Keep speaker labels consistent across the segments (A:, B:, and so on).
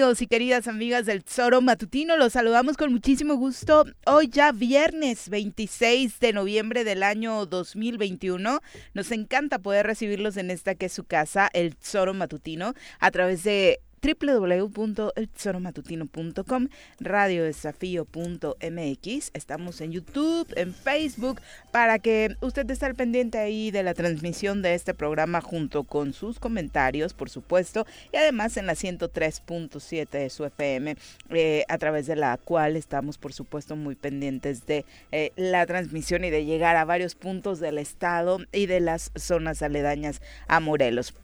A: y queridas amigas del Zoro Matutino, los saludamos con muchísimo gusto. Hoy ya viernes 26 de noviembre del año 2021. Nos encanta poder recibirlos en esta que es su casa, el Zoro Matutino, a través de www.elzoromatutino.com, radiodesafío.mx. Estamos en YouTube, en Facebook, para que usted esté al pendiente ahí de la transmisión de este programa junto con sus comentarios, por supuesto, y además en la 103.7 de su FM, eh, a través de la cual estamos, por supuesto, muy pendientes de eh, la transmisión y de llegar a varios puntos del estado y de las zonas aledañas a Morelos.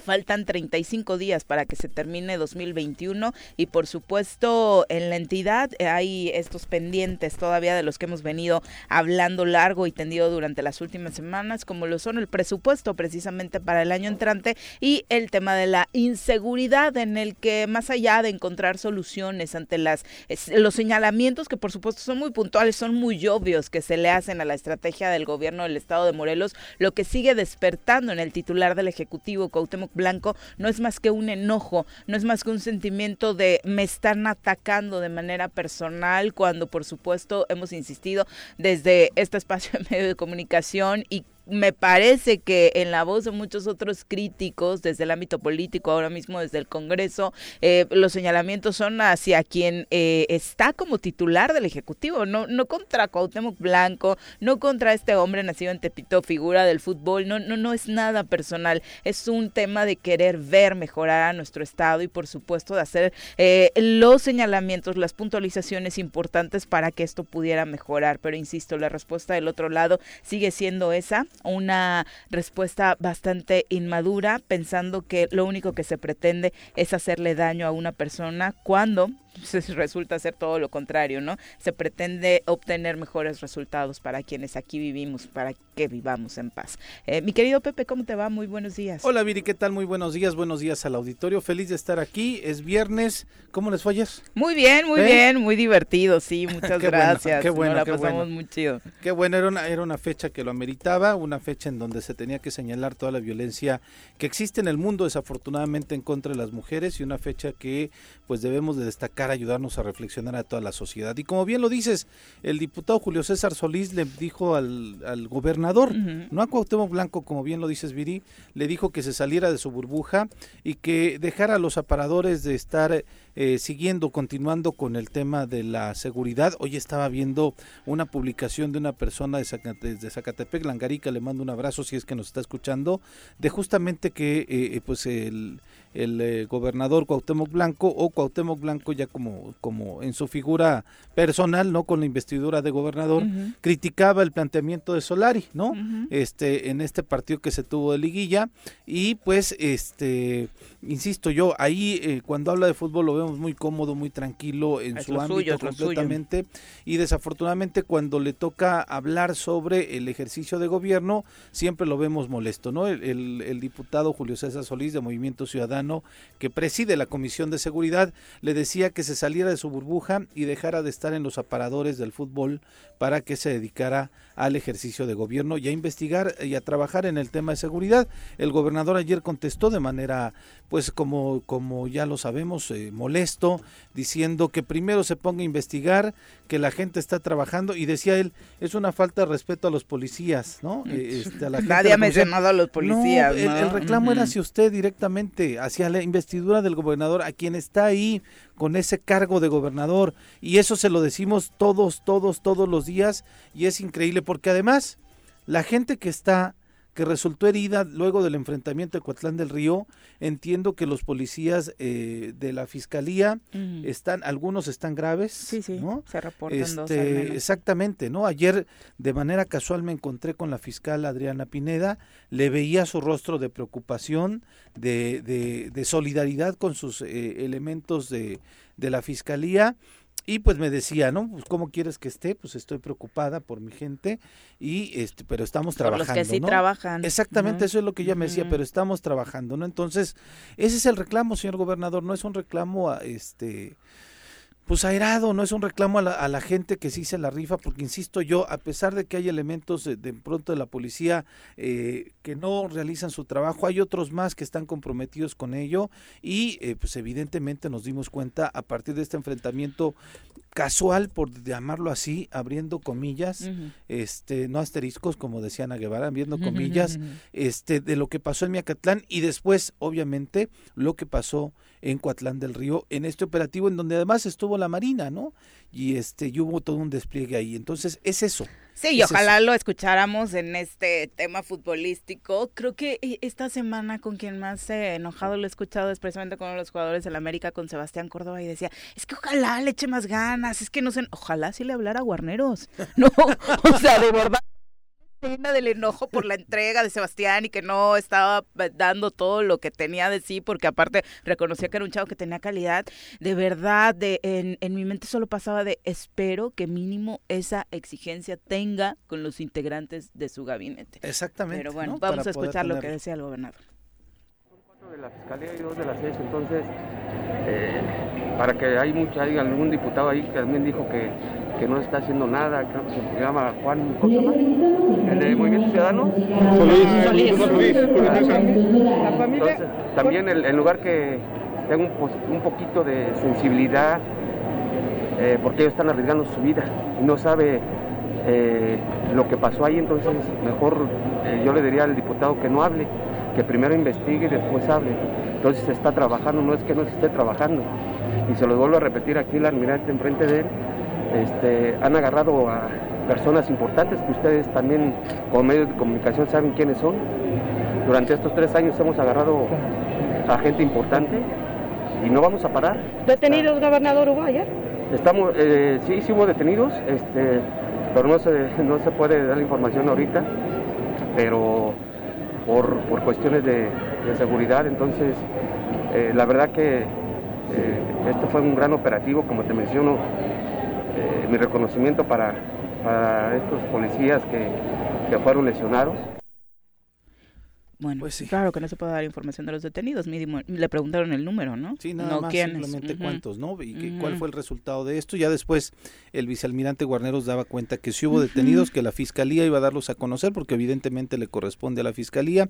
A: Faltan 35 días para que se termine 2021 y por supuesto en la entidad hay estos pendientes todavía de los que hemos venido hablando largo y tendido durante las últimas semanas, como lo son el presupuesto precisamente para el año entrante y el tema de la inseguridad en el que más allá de encontrar soluciones ante las los señalamientos que por supuesto son muy puntuales, son muy obvios que se le hacen a la estrategia del gobierno del estado de Morelos, lo que sigue despertando en el titular del ejecutivo Cuauhtémoc Blanco no es más que un enojo, no es más que un sentimiento de me están atacando de manera personal cuando por supuesto hemos insistido desde este espacio de medio de comunicación y me parece que en la voz de muchos otros críticos desde el ámbito político, ahora mismo desde el Congreso, eh, los señalamientos son hacia quien eh, está como titular del Ejecutivo, no, no contra Cuauhtémoc Blanco, no contra este hombre nacido en Tepito, figura del fútbol, no, no, no es nada personal, es un tema de querer ver mejorar a nuestro Estado y por supuesto de hacer eh, los señalamientos, las puntualizaciones importantes para que esto pudiera mejorar, pero insisto, la respuesta del otro lado sigue siendo esa, una respuesta bastante inmadura, pensando que lo único que se pretende es hacerle daño a una persona cuando resulta ser todo lo contrario, ¿no? Se pretende obtener mejores resultados para quienes aquí vivimos, para que vivamos en paz. Eh, mi querido Pepe, ¿cómo te va? Muy buenos días.
B: Hola Viri, ¿qué tal? Muy buenos días, buenos días al auditorio. Feliz de estar aquí. Es viernes. ¿Cómo les fallas?
A: Muy bien, muy ¿Eh? bien, muy divertido, sí. Muchas gracias.
B: qué bueno,
A: la
B: qué
A: pasamos
B: bueno.
A: muy chido.
B: Qué bueno, era una, era una fecha que lo ameritaba, una fecha en donde se tenía que señalar toda la violencia que existe en el mundo, desafortunadamente, en contra de las mujeres y una fecha que pues debemos de destacar, ayudarnos a reflexionar a toda la sociedad. Y como bien lo dices, el diputado Julio César Solís le dijo al, al gobernador, uh -huh. no a Cuauhtémoc Blanco, como bien lo dices Viri, le dijo que se saliera de su burbuja y que dejara a los aparadores de estar eh, siguiendo, continuando con el tema de la seguridad. Hoy estaba viendo una publicación de una persona de, Zacate, de Zacatepec, Langarica, le mando un abrazo si es que nos está escuchando, de justamente que eh, pues el, el eh, gobernador Cuauhtémoc Blanco o Cuauhtémoc Blanco ya como, como en su figura personal, no con la investidura de gobernador, uh -huh. criticaba el planteamiento de Solari, ¿no? Uh -huh. Este en este partido que se tuvo de liguilla y pues este insisto yo, ahí eh, cuando habla de fútbol lo vemos muy cómodo, muy tranquilo en
A: es
B: su ámbito
A: suyo,
B: completamente y desafortunadamente cuando le toca hablar sobre el ejercicio de gobierno siempre lo vemos molesto, ¿no? El, el, el diputado Julio César Solís de Movimiento Ciudadano que preside la Comisión de Seguridad le decía que se saliera de su burbuja y dejara de estar en los aparadores del fútbol para que se dedicara al ejercicio de gobierno y a investigar y a trabajar en el tema de seguridad. El gobernador ayer contestó de manera, pues como, como ya lo sabemos, eh, molesto, diciendo que primero se ponga a investigar, que la gente está trabajando y decía él, es una falta de respeto a los policías, ¿no?
A: Este, a la Nadie ha mencionado a los policías.
B: No, ¿no? El, el, reclamo uh -huh. era hacia usted directamente, hacia la investidura del gobernador, a quien está ahí con ese cargo de gobernador y eso se lo decimos todos, todos, todos los días y es increíble porque además la gente que está que resultó herida luego del enfrentamiento de Coatlán del Río. Entiendo que los policías eh, de la fiscalía uh -huh. están, algunos están graves.
A: Sí, sí,
B: ¿no?
A: se reportan
B: este,
A: dos
B: Exactamente, ¿no? Ayer de manera casual me encontré con la fiscal Adriana Pineda, le veía su rostro de preocupación, de, de, de solidaridad con sus eh, elementos de, de la fiscalía y pues me decía, ¿no? Pues cómo quieres que esté, pues estoy preocupada por mi gente y este, pero estamos trabajando,
A: por los que sí
B: ¿no?
A: trabajan.
B: Exactamente, uh -huh. eso es lo que ella me decía, uh -huh. pero estamos trabajando, ¿no? Entonces, ese es el reclamo, señor gobernador, no es un reclamo a este pues airado, no es un reclamo a la, gente que sí se la rifa, porque insisto yo, a pesar de que hay elementos de, pronto de la policía eh, que no realizan su trabajo, hay otros más que están comprometidos con ello y eh, pues evidentemente nos dimos cuenta a partir de este enfrentamiento casual, por llamarlo así, abriendo comillas, este, no asteriscos, como decía Ana Guevara, abriendo comillas, este, de lo que pasó en Miacatlán y después, obviamente, lo que pasó en Coatlán del Río, en este operativo en donde además estuvo la Marina, ¿no? Y este, y hubo todo un despliegue ahí. Entonces, es eso.
A: Sí, y ojalá lo escucháramos en este tema futbolístico. Creo que eh, esta semana con quien más he enojado lo he escuchado es precisamente con los jugadores del América, con Sebastián Córdoba, y decía, es que ojalá le eche más ganas, es que no sé, ojalá sí le hablara a Guarneros. No, o sea, de verdad del enojo por la entrega de Sebastián y que no estaba dando todo lo que tenía de sí, porque aparte reconocía que era un chavo que tenía calidad. De verdad, de, en, en mi mente solo pasaba de espero que mínimo esa exigencia tenga con los integrantes de su gabinete.
B: Exactamente.
A: Pero bueno, vamos a escuchar lo que decía el gobernador.
C: de la Fiscalía y dos de la CES, entonces, eh, para que hay, mucha, hay algún diputado ahí que también dijo que que no está haciendo nada, creo que se llama Juan el de Movimiento Ciudadano. Solís. Solís. Entonces, también en lugar que tenga un, poquito de sensibilidad, eh, porque ellos están arriesgando su vida y no sabe eh, lo que pasó ahí, entonces mejor eh, yo le diría al diputado que no hable, que primero investigue y después hable. Entonces se está trabajando, no es que no se esté trabajando. Y se lo vuelvo a repetir aquí el almirante enfrente de él, este, han agarrado a personas importantes que ustedes también como medios de comunicación saben quiénes son. Durante estos tres años hemos agarrado a gente importante y no vamos a parar.
D: ¿Detenidos, gobernador, ayer?
C: Estamos, eh, sí, sí hubo detenidos, este, pero no se, no se puede dar la información ahorita, pero por, cuestiones de, seguridad, entonces eh, la verdad que eh, esto fue un gran operativo, como te menciono, mi reconocimiento para, estos policías que, que fueron lesionados.
A: Bueno, pues claro que no se puede dar información de los detenidos, mínimo, le preguntaron el número, ¿no?
B: Sí, nada más, simplemente cuántos, ¿no? Y cuál fue el resultado de esto. Ya después el vicealmirante Guarneros daba cuenta que si hubo detenidos, que la fiscalía iba a darlos a conocer, porque evidentemente le corresponde a la fiscalía,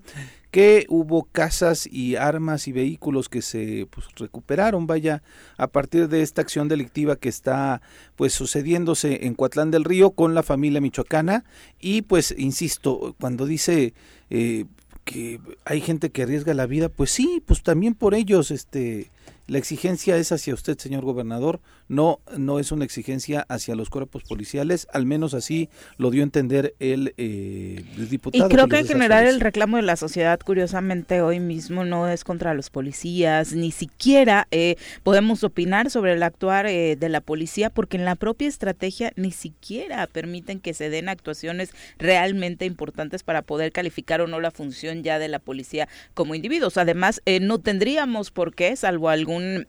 B: que hubo casas y armas y vehículos que se pues, recuperaron, vaya, a partir de esta acción delictiva que está pues sucediéndose en Coatlán del Río con la familia michoacana y pues insisto, cuando dice eh, que hay gente que arriesga la vida, pues sí, pues también por ellos, este, la exigencia es hacia usted, señor gobernador, no, no es una exigencia hacia los cuerpos policiales, al menos así lo dio a entender el, eh, diputado.
A: Y creo que, en general el reclamo de la sociedad, curiosamente, hoy mismo no es contra los policías, ni siquiera eh, podemos opinar sobre el actuar eh, de la policía, porque en la propia estrategia ni siquiera permiten que se den actuaciones realmente importantes para poder calificar o no la función ya de la policía como individuos. Además, no tendríamos por qué, salvo algún un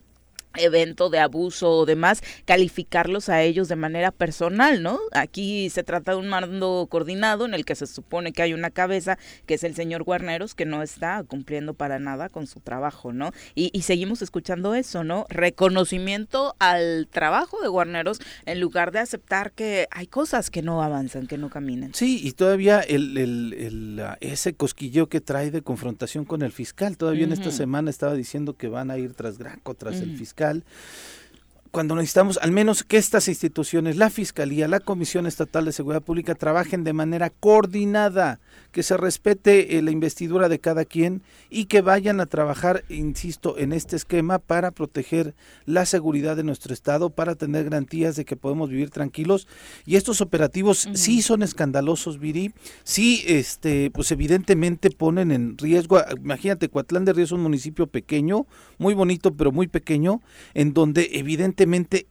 A: evento de abuso o demás, calificarlos a ellos de manera personal, ¿no? Aquí se trata de un mando coordinado en el que se supone que hay una cabeza, que es el señor Guarneros, que no está cumpliendo para nada con su trabajo, ¿no? Y, seguimos escuchando eso, ¿no? Reconocimiento al trabajo de Guarneros en lugar de aceptar que hay cosas que no avanzan, que no caminan.
B: Sí, y todavía el, el, ese cosquilleo que trae de confrontación con el fiscal, todavía en esta semana estaba diciendo que van a ir tras Graco, tras el fiscal fiscal cuando necesitamos al menos que estas instituciones, la Fiscalía, la Comisión Estatal de Seguridad Pública, trabajen de manera coordinada que se respete eh, la investidura de cada quien y que vayan a trabajar, insisto, en este esquema para proteger la seguridad de nuestro Estado, para tener garantías de que podemos vivir tranquilos. Y estos operativos sí son escandalosos, Viri, sí, este, pues evidentemente ponen en riesgo, imagínate, Coatlán de Río es un municipio pequeño, muy bonito, pero muy pequeño, en donde evidentemente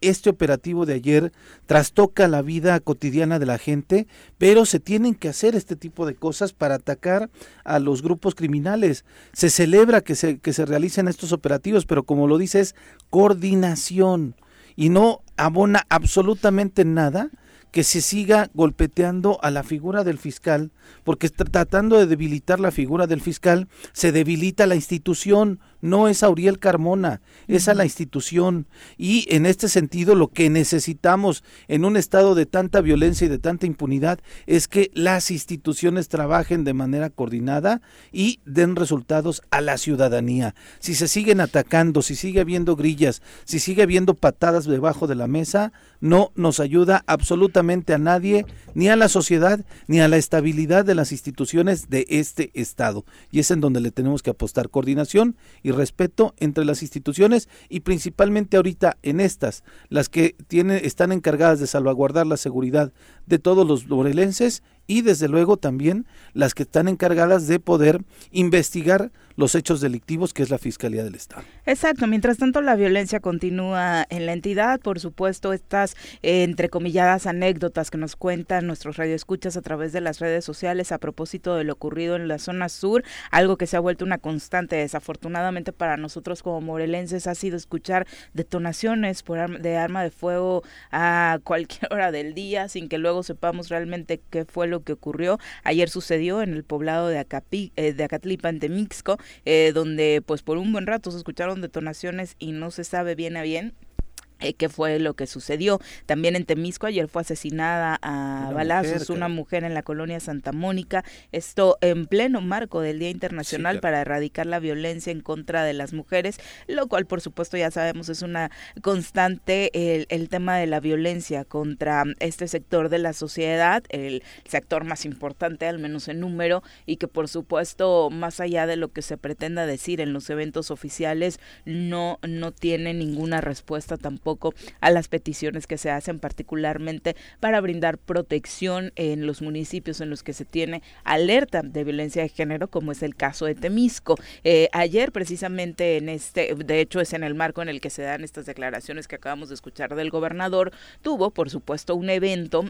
B: este operativo de ayer trastoca la vida cotidiana de la gente, pero se tienen que hacer este tipo de cosas para atacar a los grupos criminales. Se celebra que se, que se realicen estos operativos, pero como lo dice es coordinación y no abona absolutamente nada que se siga golpeteando a la figura del fiscal, porque tratando de debilitar la figura del fiscal, se debilita la institución, no es a Uriel Carmona, es a la institución. Y en este sentido lo que necesitamos en un estado de tanta violencia y de tanta impunidad es que las instituciones trabajen de manera coordinada y den resultados a la ciudadanía. Si se siguen atacando, si sigue habiendo grillas, si sigue habiendo patadas debajo de la mesa, no nos ayuda absolutamente a nadie, ni a la sociedad, ni a la estabilidad de las instituciones de este Estado. Y es en donde le tenemos que apostar coordinación y respeto entre las instituciones y principalmente ahorita en estas, las que tienen, están encargadas de salvaguardar la seguridad de todos los morelenses y desde luego también las que están encargadas de poder investigar los hechos delictivos, que es la Fiscalía del Estado.
A: Exacto, mientras tanto la violencia continúa en la entidad, por supuesto, estas eh, entrecomilladas anécdotas que nos cuentan nuestros radioescuchas a través de las redes sociales a propósito de lo ocurrido en la zona sur, algo que se ha vuelto una constante, desafortunadamente para nosotros como morelenses ha sido escuchar detonaciones por de arma de fuego a cualquier hora del día sin que luego sepamos realmente qué fue lo que ocurrió. Ayer sucedió en el poblado de, Acapi, eh, de Acatlipa, en Temixco, eh, donde pues por un buen rato se escucharon detonaciones y no se sabe bien a bien eh, qué fue lo que sucedió. También en Temisco ayer fue asesinada a balazos una mujer en la colonia Santa Mónica. Esto en pleno marco del Día Internacional para erradicar la violencia en contra de las mujeres, lo cual por supuesto ya sabemos es una constante el, el tema de la violencia contra este sector de la sociedad, el sector más importante al menos en número y que por supuesto más allá de lo que se pretenda decir en los eventos oficiales no no tiene ninguna respuesta tampoco a las peticiones que se hacen particularmente para brindar protección en los municipios en los que se tiene alerta de violencia de género, como es el caso de Temisco. Eh, ayer precisamente en este, de hecho es en el marco en el que se dan estas declaraciones que acabamos de escuchar del gobernador, tuvo por supuesto un evento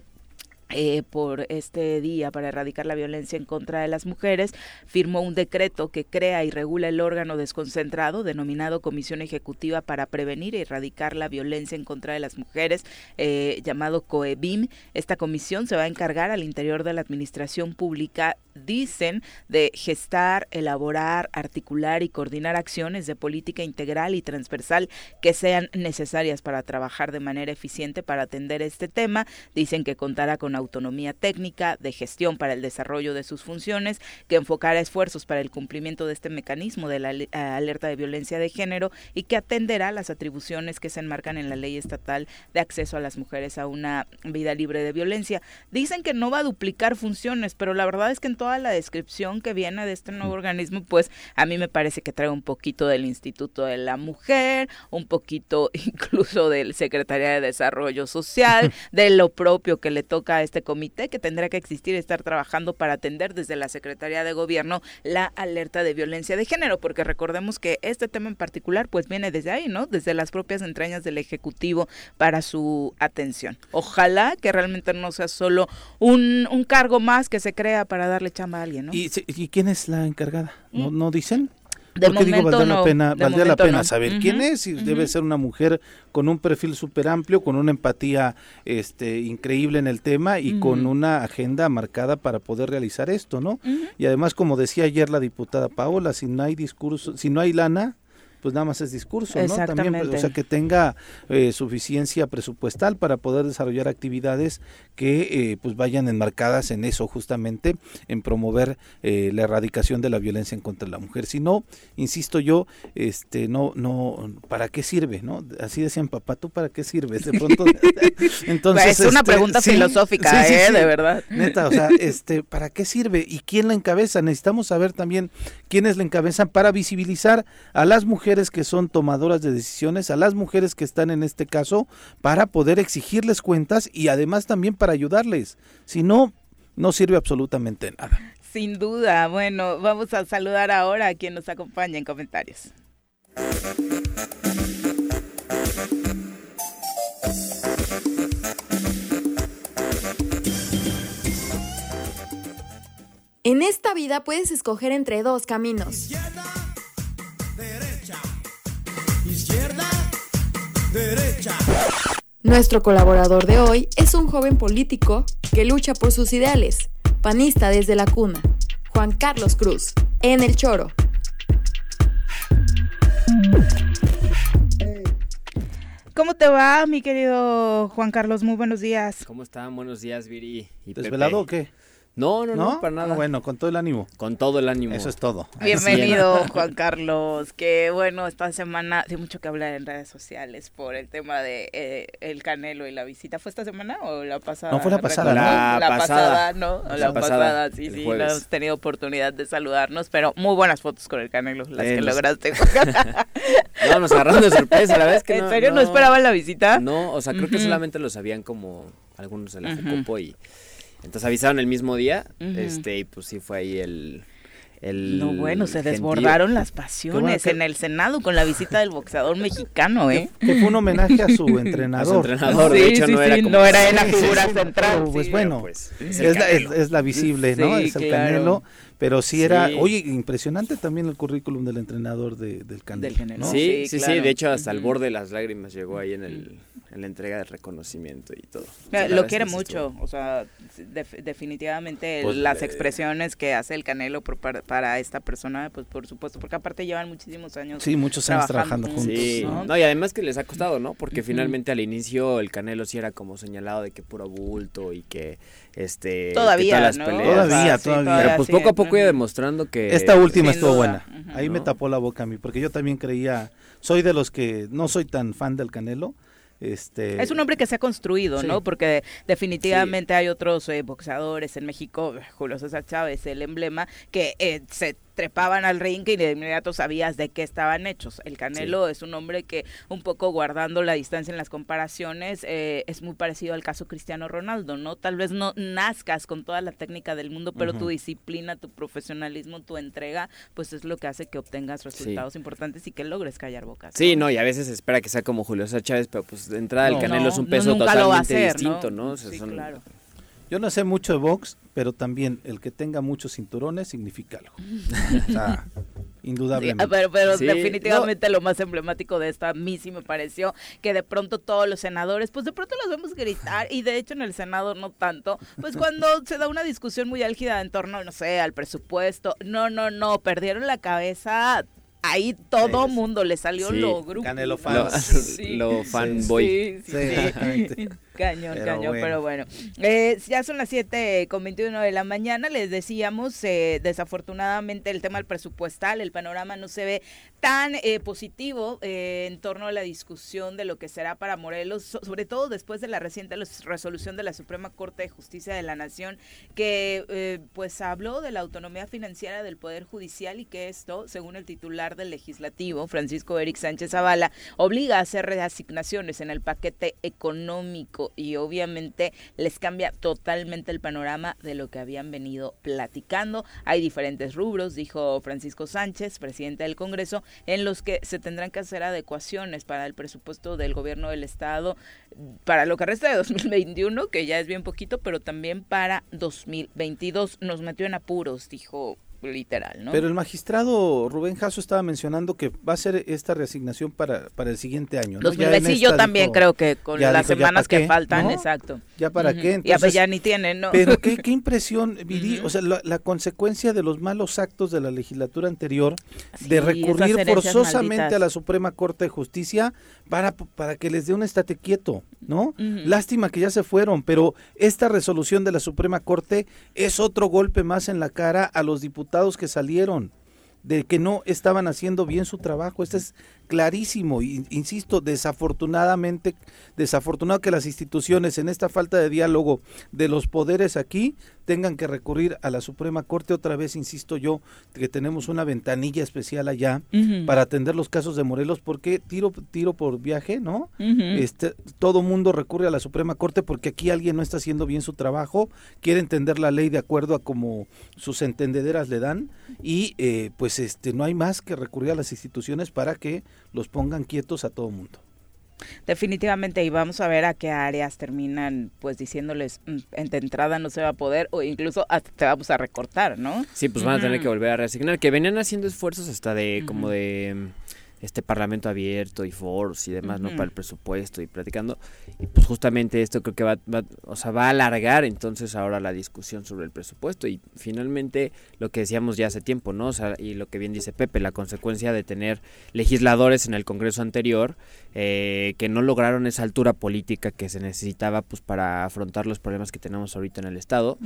A: eh, por este día para erradicar la violencia en contra de las mujeres, firmó un decreto que crea y regula el órgano desconcentrado denominado Comisión Ejecutiva para Prevenir y Erradicar la Violencia en contra de las Mujeres, eh, llamado COEBIM. Esta comisión se va a encargar al interior de la Administración Pública dicen de gestar, elaborar, articular y coordinar acciones de política integral y transversal que sean necesarias para trabajar de manera eficiente para atender este tema. Dicen que contará con autonomía técnica, de gestión para el desarrollo de sus funciones, que enfocará esfuerzos para el cumplimiento de este mecanismo de la alerta de violencia de género y que atenderá las atribuciones que se enmarcan en la ley estatal de acceso a las mujeres a una vida libre de violencia. Dicen que no va a duplicar funciones, pero la verdad es que en toda la descripción que viene de este nuevo organismo, pues a mí me parece que trae un poquito del Instituto de la Mujer, un poquito incluso del Secretaría de Desarrollo Social, de lo propio que le toca a este comité, que tendrá que existir y estar trabajando para atender desde la Secretaría de Gobierno la alerta de violencia de género, porque recordemos que este tema en particular pues viene desde ahí, ¿no? Desde las propias entrañas del Ejecutivo para su atención. Ojalá que realmente no sea solo un, un cargo más que se crea para darle chamba a alguien, ¿no?
B: ¿Y, y quién es la encargada? ¿No,
A: Mm.
B: no dicen?
A: De
B: Porque digo, valdría
A: no,
B: la pena, valdría la pena
A: no.
B: saber quién es y debe ser una mujer con un perfil súper amplio, con una empatía este, increíble en el tema y con una agenda marcada para poder realizar esto, ¿no? Y además, como decía ayer la diputada Paola, si no hay discurso, si no hay lana, pues nada más es discurso, ¿no? También, pues, o sea, que tenga eh, suficiencia presupuestal para poder desarrollar actividades que eh, pues vayan enmarcadas en eso justamente, en promover eh, la erradicación de la violencia en contra de la mujer. Si no, insisto yo, este, no, no, ¿para qué sirve, no? Así decían, papá, ¿tú para qué sirves? De pronto, entonces,
A: es una
B: este,
A: pregunta
B: sí,
A: filosófica,
B: sí,
A: ¿eh?
B: sí.
A: De verdad.
B: Neta, o sea, este, ¿para qué sirve? ¿Y quién la encabeza? Necesitamos saber también quiénes la encabezan para visibilizar a las mujeres que son tomadoras de decisiones, a las mujeres que están en este caso, para poder exigirles cuentas y además también para ayudarles. Si no, no sirve absolutamente nada.
A: Sin duda. Bueno, vamos a saludar ahora a quien nos acompaña en comentarios.
E: En esta vida puedes escoger entre dos caminos.
F: Izquierda, derecha.
E: Nuestro colaborador de hoy es un joven político que lucha por sus ideales, panista desde la cuna, Juan Carlos Cruz, en El Choro.
A: ¿Cómo te va, mi querido Juan Carlos? Muy buenos días.
G: ¿Cómo están? Buenos días, Viri. Y
B: ¿Desvelado
G: Pepe.
B: o qué?
G: No, no, no, para nada.
B: Ah, bueno, con todo el ánimo.
G: Con todo el ánimo.
B: Eso es todo.
A: Bienvenido, Juan Carlos. Que bueno, esta semana dio mucho que hablar en redes sociales por el tema de eh, el Canelo y la visita. ¿Fue esta semana o la pasada?
B: No, fue la pasada.
A: La,
G: La
A: pasada,
G: pasada.
A: ¿no? La,
G: La
A: pasada,
G: pasada,
A: sí, sí.
G: jueves.
A: No hemos tenido oportunidad de saludarnos, pero muy buenas fotos con el Canelo, las
G: Eh,
A: que
G: nos-
A: lograste.
G: No, nos agarraron de sorpresa, la vez que
A: ¿En
G: no,
A: serio no, esperaban la visita?
G: No, o sea, creo que solamente lo sabían como algunos de la. Jucopo y entonces avisaron el mismo día, este, y pues sí fue ahí el el
A: No, bueno, se
G: gentío.
A: desbordaron las
B: bueno
A: pasiones
B: que-
A: en el Senado con la visita del boxeador mexicano, ¿eh?
B: Que fue un homenaje a su
G: A su
B: entrenador.
G: entrenador,
A: Sí,
G: de hecho
A: sí,
G: no era
A: sí,
G: como
A: no era él la figura
B: sí,
A: central.
B: pero, pues
A: sí.
B: bueno,
G: pues,
B: Es, la, es,
G: Canelo.
B: es la visible, ¿no?
A: Sí,
B: Es el
A: claro.
B: Canelo. Pero sí era,
G: Sí.
B: oye, impresionante también el currículum del entrenador de- del Canelo.
A: Del.
B: ¿no?
G: Sí,
A: Sí,
G: sí, de hecho hasta el borde de las lágrimas llegó ahí en el en la entrega de reconocimiento y todo.
A: Lo quiere mucho,
G: estuvo-
A: o sea, def- definitivamente
G: Pues,
A: las
G: eh,
A: expresiones que hace el Canelo por para, esta persona, pues por supuesto, porque aparte llevan muchísimos años.
B: Sí, muchos años
A: Trabajando
B: trabajando juntos.
G: Sí,
A: ¿no?
G: no, y además que les ha costado, ¿no? Porque finalmente al inicio el Canelo sí era como señalado de que puro bulto y que este que
A: Todavía,
G: todas las
A: ¿no?
G: peleas.
B: Todavía,
A: sí,
B: todavía.
G: Pero pues poco a poco iba demostrando que
B: Esta última
A: sin
B: estuvo
A: duda.
B: buena. Ahí me tapó la boca a mí, porque yo también creía, soy de los que no soy tan fan del Canelo. Este,
A: Es un hombre que se ha construido,
B: Sí.
A: ¿no? Porque definitivamente hay otros eh, boxeadores en México, Julio César Chávez, el emblema, que eh, se trepaban al ring y de inmediato sabías de qué estaban hechos. El Canelo es un hombre que, un poco guardando la distancia en las comparaciones, eh, es muy parecido al caso Cristiano Ronaldo, ¿no? Tal vez no nazcas con toda la técnica del mundo, pero tu disciplina, tu profesionalismo, tu entrega, pues es lo que hace que obtengas resultados importantes y que logres callar bocas.
G: Sí, no, y a veces espera que sea como Julio César Chávez, pero pues de entrada el
B: No.
G: Canelo es un peso totalmente
A: hacer,
G: distinto, ¿no? O sea,
A: Sí,
G: son-
A: claro.
B: Yo no sé mucho de box, pero también el que tenga muchos cinturones significa algo. O sea,
A: Sí,
B: indudablemente.
A: pero pero
G: Sí,
A: definitivamente lo más emblemático de esta a mí sí me pareció que de pronto todos los senadores, pues de pronto los vemos gritar y de hecho en el Senado no tanto, pues cuando se da una discusión muy álgida en torno, no sé, al presupuesto, no, no, no, perdieron la cabeza. Ahí todo
B: Sí,
A: mundo le salió
G: sí.
A: lo grupo.
B: Canelo
G: Lo,
B: fans.
G: lo fanboy.
A: Sí, sí,
B: Sí,
A: sí. Cañón,
B: Pero
A: cañón,
B: bueno.
A: pero bueno. Eh, ya son las 7 con 21 de la mañana, les decíamos, eh, desafortunadamente el tema del presupuestal, el panorama no se ve tan eh, positivo eh, en torno a la discusión de lo que será para Morelos, so- sobre todo después de la reciente resolución de la Suprema Corte de Justicia de la Nación, que eh, pues habló de la autonomía financiera del Poder Judicial y que esto, según el titular del Legislativo, Francisco Eric Sánchez Zavala, obliga a hacer reasignaciones en el paquete económico y obviamente les cambia totalmente el panorama de lo que habían venido platicando. Hay diferentes rubros, dijo Francisco Sánchez, presidente del Congreso, en los que se tendrán que hacer adecuaciones para el presupuesto del gobierno del Estado para lo que resta de 2021, que ya es bien poquito, pero también para 2022. Nos metió en apuros, dijo literal, ¿no?
B: Pero el magistrado Rubén Jasso estaba mencionando que va a ser esta reasignación para, para el siguiente año. ¿no? Ya
A: 2020,
B: en
A: sí, yo también
B: dijo,
A: creo que con las
B: dijo, ¿ya
A: semanas que
B: qué?
A: faltan,
B: ¿No?
A: exacto.
B: ¿Ya para
A: Ujú.
B: qué?
A: ya, pues
B: Entonces,
A: ya ni tienen, ¿no?
B: Pero qué, qué impresión, Viri, o sea, la, la consecuencia de los malos actos de la legislatura anterior
A: Sí,
B: de recurrir forzosamente
A: malditas.
B: a la Suprema Corte de Justicia para, para que les dé un estate quieto, ¿no? Lástima que ya se fueron, pero esta resolución de la Suprema Corte es otro golpe más en la cara a los diputados que salieron de que no estaban haciendo bien su trabajo. Este es clarísimo, y, insisto, desafortunadamente, desafortunado que las instituciones en esta falta de diálogo de los poderes aquí tengan que recurrir a la Suprema Corte otra vez, insisto yo, que tenemos una ventanilla especial allá para atender los casos de Morelos, porque tiro tiro por viaje, ¿no? Este, todo mundo recurre a la Suprema Corte porque aquí alguien no está haciendo bien su trabajo, quiere entender la ley de acuerdo a como sus entendederas le dan y eh, pues este no hay más que recurrir a las instituciones para que los pongan quietos a todo mundo.
A: Definitivamente, y vamos a ver a qué áreas terminan pues diciéndoles "Mm, en de entrada no se va a poder o incluso hasta te vamos a recortar, ¿no?
G: Sí, pues van a tener que volver a reasignar, que venían haciendo esfuerzos hasta de como de este parlamento abierto y foros y demás, ¿no? Para el presupuesto y platicando. Y pues justamente esto creo que va, va- o sea, va a alargar entonces ahora la discusión sobre el presupuesto y finalmente lo que decíamos ya hace tiempo, ¿no? O sea, y lo que bien dice Pepe, la consecuencia de tener legisladores en el Congreso anterior eh, que no lograron esa altura política que se necesitaba pues para afrontar los problemas que tenemos ahorita en el Estado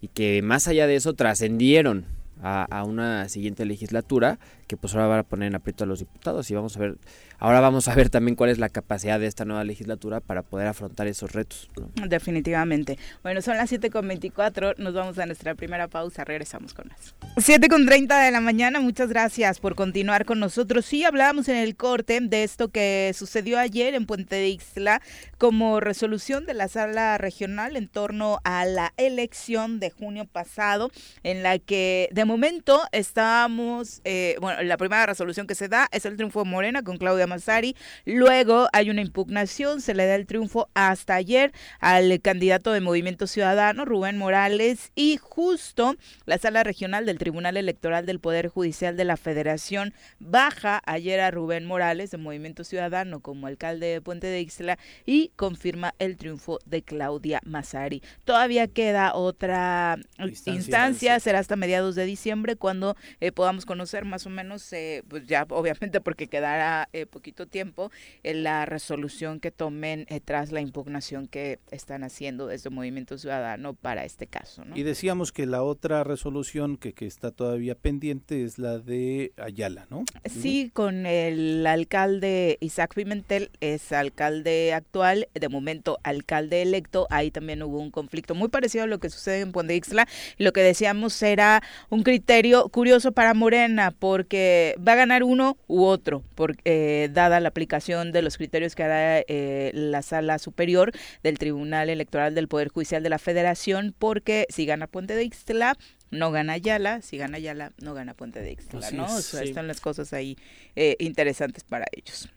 G: y que más allá de eso trascendieron a, a una siguiente legislatura que pues ahora van a poner en aprieto a los diputados y vamos a ver, ahora vamos a ver también cuál es la capacidad de esta nueva legislatura para poder afrontar esos retos.
A: Definitivamente. Bueno, son las 7.24, nos vamos a nuestra primera pausa, regresamos con más. 7.30 de la mañana, muchas gracias por continuar con nosotros. Sí, hablábamos en el corte de esto que sucedió ayer en Puente de Ixtla como resolución de la sala regional en torno a la elección de junio pasado, en la que de momento estábamos, eh, bueno, la primera resolución que se da es el triunfo de Morena con Claudia Mazzari, luego hay una impugnación, se le da el triunfo hasta ayer al candidato de Movimiento Ciudadano, Rubén Morales, y justo la sala regional del Tribunal Electoral del Poder Judicial de la Federación baja ayer a Rubén Morales de Movimiento Ciudadano como alcalde de Puente de Ixtla y confirma el triunfo de Claudia Mazzari. Todavía queda otra
B: Instancia.
A: instancia, será hasta mediados de diciembre cuando eh, podamos conocer más o menos, eh, pues ya obviamente porque quedará eh, poquito tiempo, eh, la resolución que tomen eh, tras la impugnación que están haciendo desde Movimiento Ciudadano para este caso. ¿no?
B: Y decíamos que la otra resolución que, que está todavía pendiente es la de Ayala, ¿no?
A: Sí, con el alcalde Isaac Pimentel, es alcalde actual, de momento alcalde electo, ahí también hubo un conflicto muy parecido a lo que sucede en Puente Ixtla, y lo que decíamos era un criterio curioso para Morena, porque va a ganar uno u otro, porque, eh, dada la aplicación de los criterios que hará eh, la sala superior del Tribunal Electoral del Poder Judicial de la Federación, porque si gana Puente de Ixtla, no gana Ayala, si gana Ayala, no gana Puente de Ixtla,
B: Así
A: ¿no?
B: es,
A: o sea,
B: sí.
A: están las cosas ahí eh, interesantes para ellos.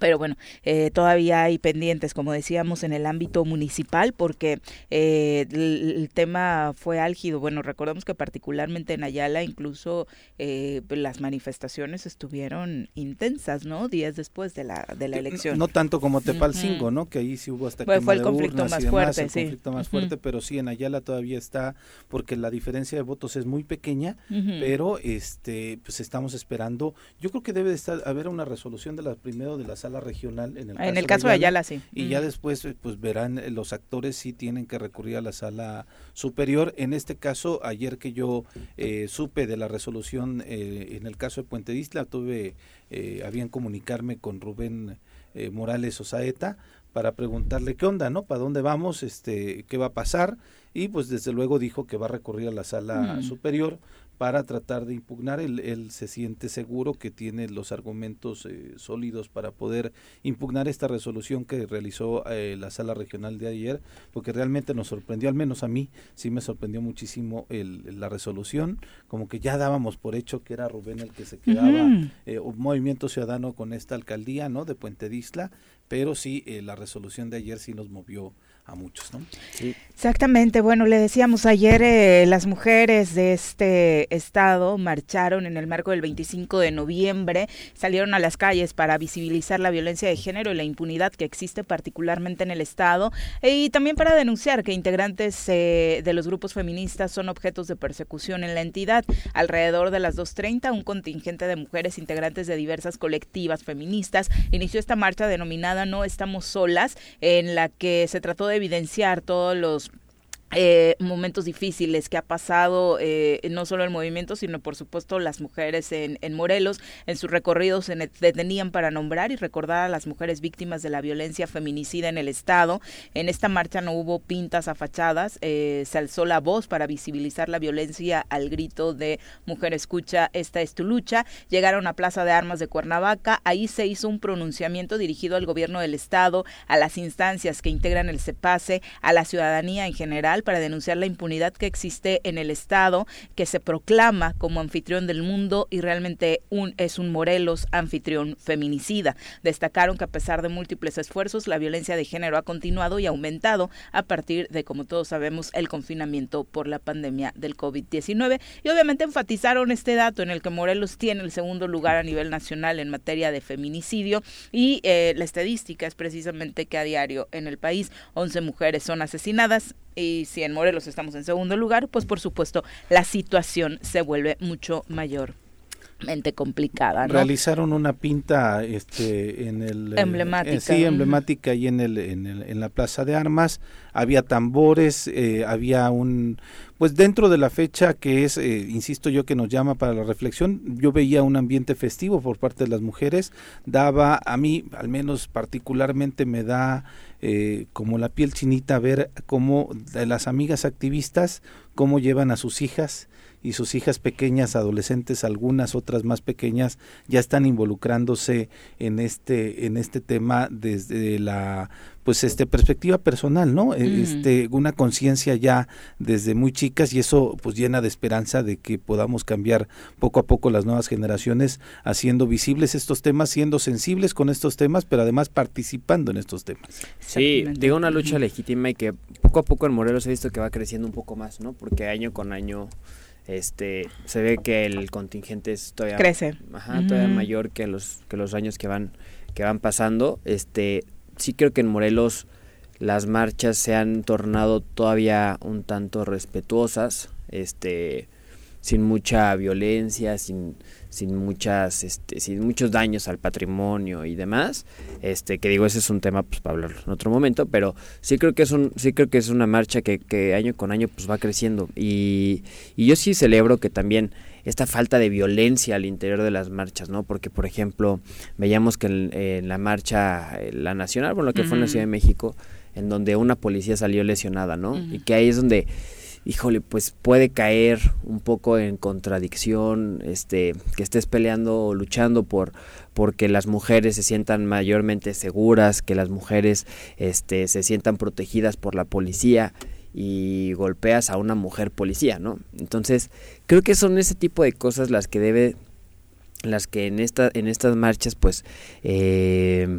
A: Pero bueno, eh, todavía hay pendientes, como decíamos, en el ámbito municipal, porque eh, el, el tema fue álgido. Bueno, recordemos que particularmente en Ayala, incluso eh, las manifestaciones estuvieron intensas, ¿no? Días después de la, de la
B: Que
A: elección.
B: No, no tanto como Tepalcingo,
A: Ujú.
B: ¿no? Que ahí sí hubo hasta
A: Fue-
B: quema
A: fue el
B: de
A: conflicto más
B: demás,
A: fuerte,
B: el
A: sí.
B: conflicto más fuerte, pero sí en Ayala todavía está porque la diferencia de votos es muy pequeña, pero este pues estamos esperando. Yo creo que debe de estar haber una resolución de la primero de la sala regional en el
A: en el caso de Ayala, sí.
B: y ya después eh, pues verán eh, los actores si tienen que recurrir a la sala superior. En este caso ayer que yo eh, supe de la resolución eh, en el caso de Puente de Isla tuve eh, a bien comunicarme con Rubén eh, Morales Osaeta para preguntarle qué onda no para dónde vamos este qué va a pasar y pues desde luego dijo que va a recurrir a la sala
A: Mm.
B: superior para tratar de impugnar. Él, él se siente seguro que tiene los argumentos eh, sólidos para poder impugnar esta resolución que realizó eh, la sala regional de ayer, porque realmente nos sorprendió, al menos a mí, sí me sorprendió muchísimo el, la resolución, como que ya dábamos por hecho que era Rubén el que se quedaba, eh, un movimiento ciudadano con esta alcaldía, ¿no? De Puente de Isla, pero sí, eh, la resolución de ayer sí nos movió a muchos, ¿no?
G: Sí.
A: Exactamente, bueno, le decíamos ayer, eh, las mujeres de este estado marcharon en el marco del 25 de noviembre, salieron a las calles para visibilizar la violencia de género y la impunidad que existe particularmente en el estado y también para denunciar que integrantes eh, de los grupos feministas son objetos de persecución en la entidad. Alrededor de las 2.30, un contingente de mujeres integrantes de diversas colectivas feministas inició esta marcha denominada No estamos solas, en la que se trató de evidenciar todos los eh, momentos difíciles que ha pasado eh, no solo el movimiento, sino por supuesto las mujeres en, en Morelos. En sus recorridos se detenían para nombrar y recordar a las mujeres víctimas de la violencia feminicida en el Estado. En esta marcha no hubo pintas a fachadas, eh, se alzó la voz para visibilizar la violencia al grito de Mujer Escucha, esta es tu lucha. Llegaron a Plaza de Armas de Cuernavaca, ahí se hizo un pronunciamiento dirigido al gobierno del Estado, a las instancias que integran el CEPASE, a la ciudadanía en general Para denunciar la impunidad que existe en el Estado, que se proclama como anfitrión del mundo y realmente un, es un Morelos anfitrión feminicida. Destacaron que a pesar de múltiples esfuerzos, la violencia de género ha continuado y aumentado a partir de, como todos sabemos, el confinamiento por la pandemia del COVID-19. Y obviamente enfatizaron este dato en el que Morelos tiene el segundo lugar a nivel nacional en materia de feminicidio y eh, la estadística es precisamente que a diario en el país 11 mujeres son asesinadas y si en Morelos estamos en segundo lugar, pues por supuesto la situación se vuelve mucho mayor complicada. ¿no?
B: Realizaron una pinta este, en el...
A: Eh, emblemática.
B: Eh, sí, emblemática y en, el, en, el, en la Plaza de Armas. Había tambores, eh, había un... Pues dentro de la fecha que es, eh, insisto yo, que nos llama para la reflexión, yo veía un ambiente festivo por parte de las mujeres. Daba, a mí, al menos particularmente, me da eh, como la piel chinita ver cómo de las amigas activistas, cómo llevan a sus hijas y sus hijas pequeñas, adolescentes, algunas otras más pequeñas, ya están involucrándose en este, en este tema desde la pues este perspectiva personal, ¿no? E, este una conciencia ya desde muy chicas y eso pues llena de esperanza de que podamos cambiar poco a poco las nuevas generaciones haciendo visibles estos temas, siendo sensibles con estos temas, pero además participando en estos temas.
G: Sí, digo una lucha legítima y que poco a poco en Morelos he visto que va creciendo un poco más, ¿no? Porque año con año este se ve que el contingente es todavía
A: crece.
G: Ajá, todavía mayor que los que los años que van que van pasando. Este sí creo que en Morelos las marchas se han tornado todavía un tanto respetuosas. Este sin mucha violencia sin sin muchas este, sin muchos daños al patrimonio y demás este que digo ese es un tema pues para hablarlo en otro momento pero sí creo que es un sí creo que es una marcha que, que año con año pues va creciendo y, y yo sí celebro que también esta falta de violencia al interior de las marchas, ¿no? Porque, por ejemplo, veíamos que en, en la marcha, eh, la nacional, bueno, lo que fue en la Ciudad de México, en donde una policía salió lesionada, ¿no? Y que ahí es donde híjole, pues puede caer un poco en contradicción, este, que estés peleando o luchando por porque las mujeres se sientan mayormente seguras, que las mujeres este, se sientan protegidas por la policía y golpeas a una mujer policía, ¿no? Entonces, creo que son ese tipo de cosas las que debe, las que en esta, en estas marchas, pues, eh,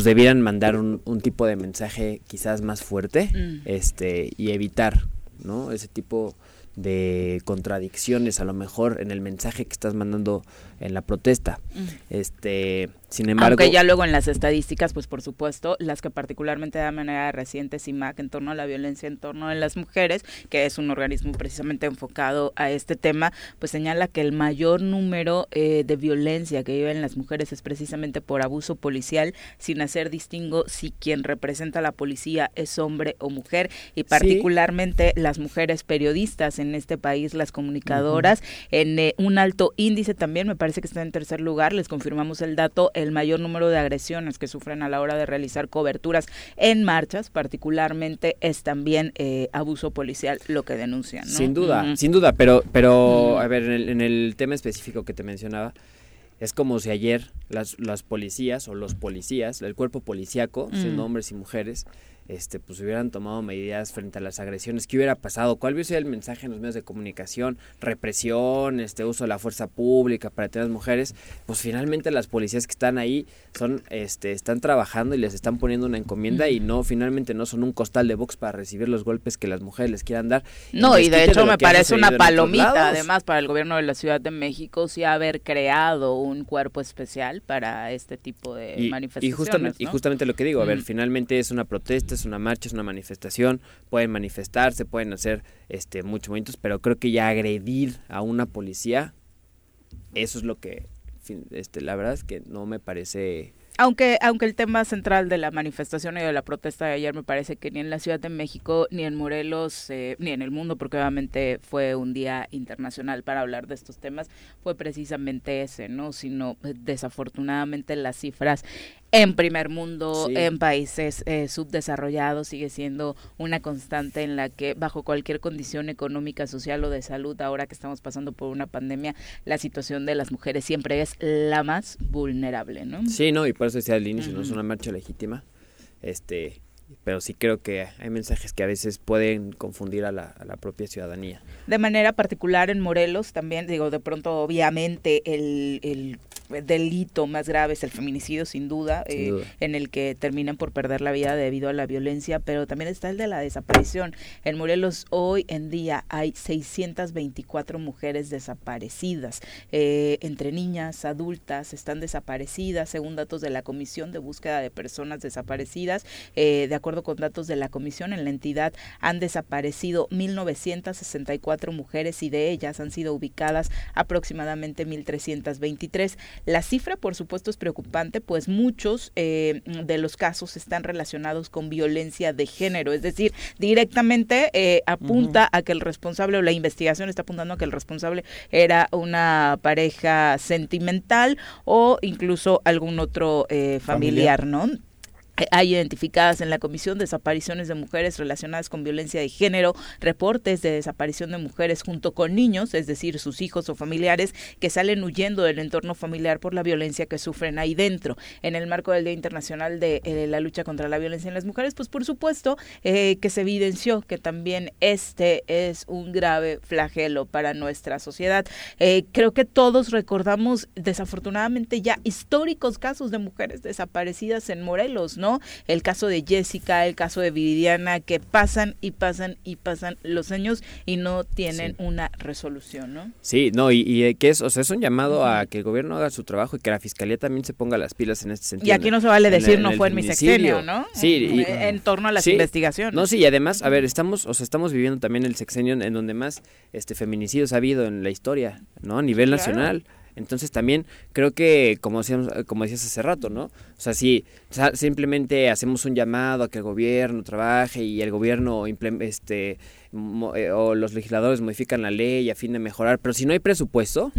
G: pues debieran mandar un, un, tipo de mensaje quizás más fuerte, mm. este, y evitar, ¿no? Ese tipo de contradicciones a lo mejor en el mensaje que estás mandando en la protesta. Mm. Este, sin embargo,
A: aunque ya luego en las estadísticas, pues por supuesto, las que particularmente de manera reciente CIMAC en torno a la violencia en torno a las mujeres, que es un organismo precisamente enfocado a este tema, pues señala que el mayor número eh, de violencia que viven las mujeres es precisamente por abuso policial, sin hacer distingo si quien representa a la policía es hombre o mujer, y particularmente sí. las mujeres periodistas en este país, las comunicadoras, uh -huh. en eh, un alto índice también, me parece que está en tercer lugar, les confirmamos el dato, el mayor número de agresiones que sufren a la hora de realizar coberturas en marchas, particularmente es también eh, abuso policial lo que denuncian. ¿no?
G: Sin duda, uh -huh. sin duda, pero, pero uh -huh. a ver, en el, en el, tema específico que te mencionaba, es como si ayer las, las policías o los policías, el cuerpo policíaco, siendo hombres y mujeres, este, pues hubieran tomado medidas frente a las agresiones, ¿qué hubiera pasado? ¿Cuál hubiera sido el mensaje en los medios de comunicación? Represión, este uso de la fuerza pública para las mujeres. Pues finalmente las policías que están ahí son, este, están trabajando y les están poniendo una encomienda y no, finalmente no son un costal de box para recibir los golpes que las mujeres les quieran dar.
A: No, y de hecho de me parece una palomita, además, para el gobierno de la Ciudad de México, sí haber creado un cuerpo especial para este tipo de
G: y,
A: manifestaciones.
G: Y justamente,
A: ¿no?
G: y justamente lo que digo, a ver, finalmente es una protesta, es una marcha, es una manifestación, pueden manifestarse, pueden hacer este muchos movimientos, pero creo que ya agredir a una policía, eso es lo que, este, la verdad es que no me parece
A: aunque aunque el tema central de la manifestación y de la protesta de ayer me parece que ni en la Ciudad de México ni en Morelos eh, ni en el mundo porque obviamente fue un día internacional para hablar de estos temas fue precisamente ese no sino eh, desafortunadamente las cifras en primer mundo, sí. en países eh, subdesarrollados, sigue siendo una constante en la que bajo cualquier condición económica, social o de salud, ahora que estamos pasando por una pandemia, la situación de las mujeres siempre es la más vulnerable, ¿no?
G: Sí, no, y por eso decía al inicio, uh -huh. no es una marcha legítima. Este, pero sí creo que hay mensajes que a veces pueden confundir a la, a la propia ciudadanía.
A: De manera particular en Morelos también, digo, de pronto obviamente el, el delito más grave es el feminicidio, sin duda,
G: Sin
A: eh,
G: duda.
A: en el que terminan por perder la vida debido a la violencia, pero también está el de la desaparición. En Morelos hoy en día hay 624 mujeres desaparecidas, eh, entre niñas, adultas, están desaparecidas, según datos de la Comisión de Búsqueda de Personas Desaparecidas. Eh, de acuerdo con datos de la Comisión, en la entidad han desaparecido 1.964 mujeres y de ellas han sido ubicadas aproximadamente 1.323. La cifra, por supuesto, es preocupante, pues muchos eh, de los casos están relacionados con violencia de género, es decir, directamente eh, apunta a que el responsable o la investigación está apuntando a que el responsable era una pareja sentimental o incluso algún otro eh, familiar, ¿no? Hay identificadas en la Comisión desapariciones de mujeres relacionadas con violencia de género, reportes de desaparición de mujeres junto con niños, es decir, sus hijos o familiares que salen huyendo del entorno familiar por la violencia que sufren ahí dentro. En el marco del Día Internacional de eh, la lucha contra la violencia en las mujeres, pues por supuesto eh, que se evidenció que también este es un grave flagelo para nuestra sociedad. Eh, creo que todos recordamos desafortunadamente ya históricos casos de mujeres desaparecidas en Morelos, ¿no? El caso de Jessica, el caso de Viridiana, que pasan y pasan y pasan los años y no tienen
G: Sí.
A: una resolución, ¿no?
G: Sí, no, y, y, eh, que es, o sea, es un llamado a que el gobierno haga su trabajo y que la fiscalía también se ponga las pilas en este sentido.
A: Y aquí no se vale decir
G: en
A: no fue en mi sexenio, ¿no?
G: Sí, y-
A: Eh, en torno a las
G: Sí.
A: investigaciones.
G: No, sí, y además, a ver, estamos, o sea, estamos viviendo también el sexenio en donde más este feminicidios ha habido en la historia, ¿no? A nivel
A: Claro.
G: nacional. Entonces también creo que, como decíamos, como decías hace rato, ¿no? O sea, si simplemente hacemos un llamado a que el gobierno trabaje y el gobierno este eh, o los legisladores modifican la ley a fin de mejorar, pero si no hay presupuesto.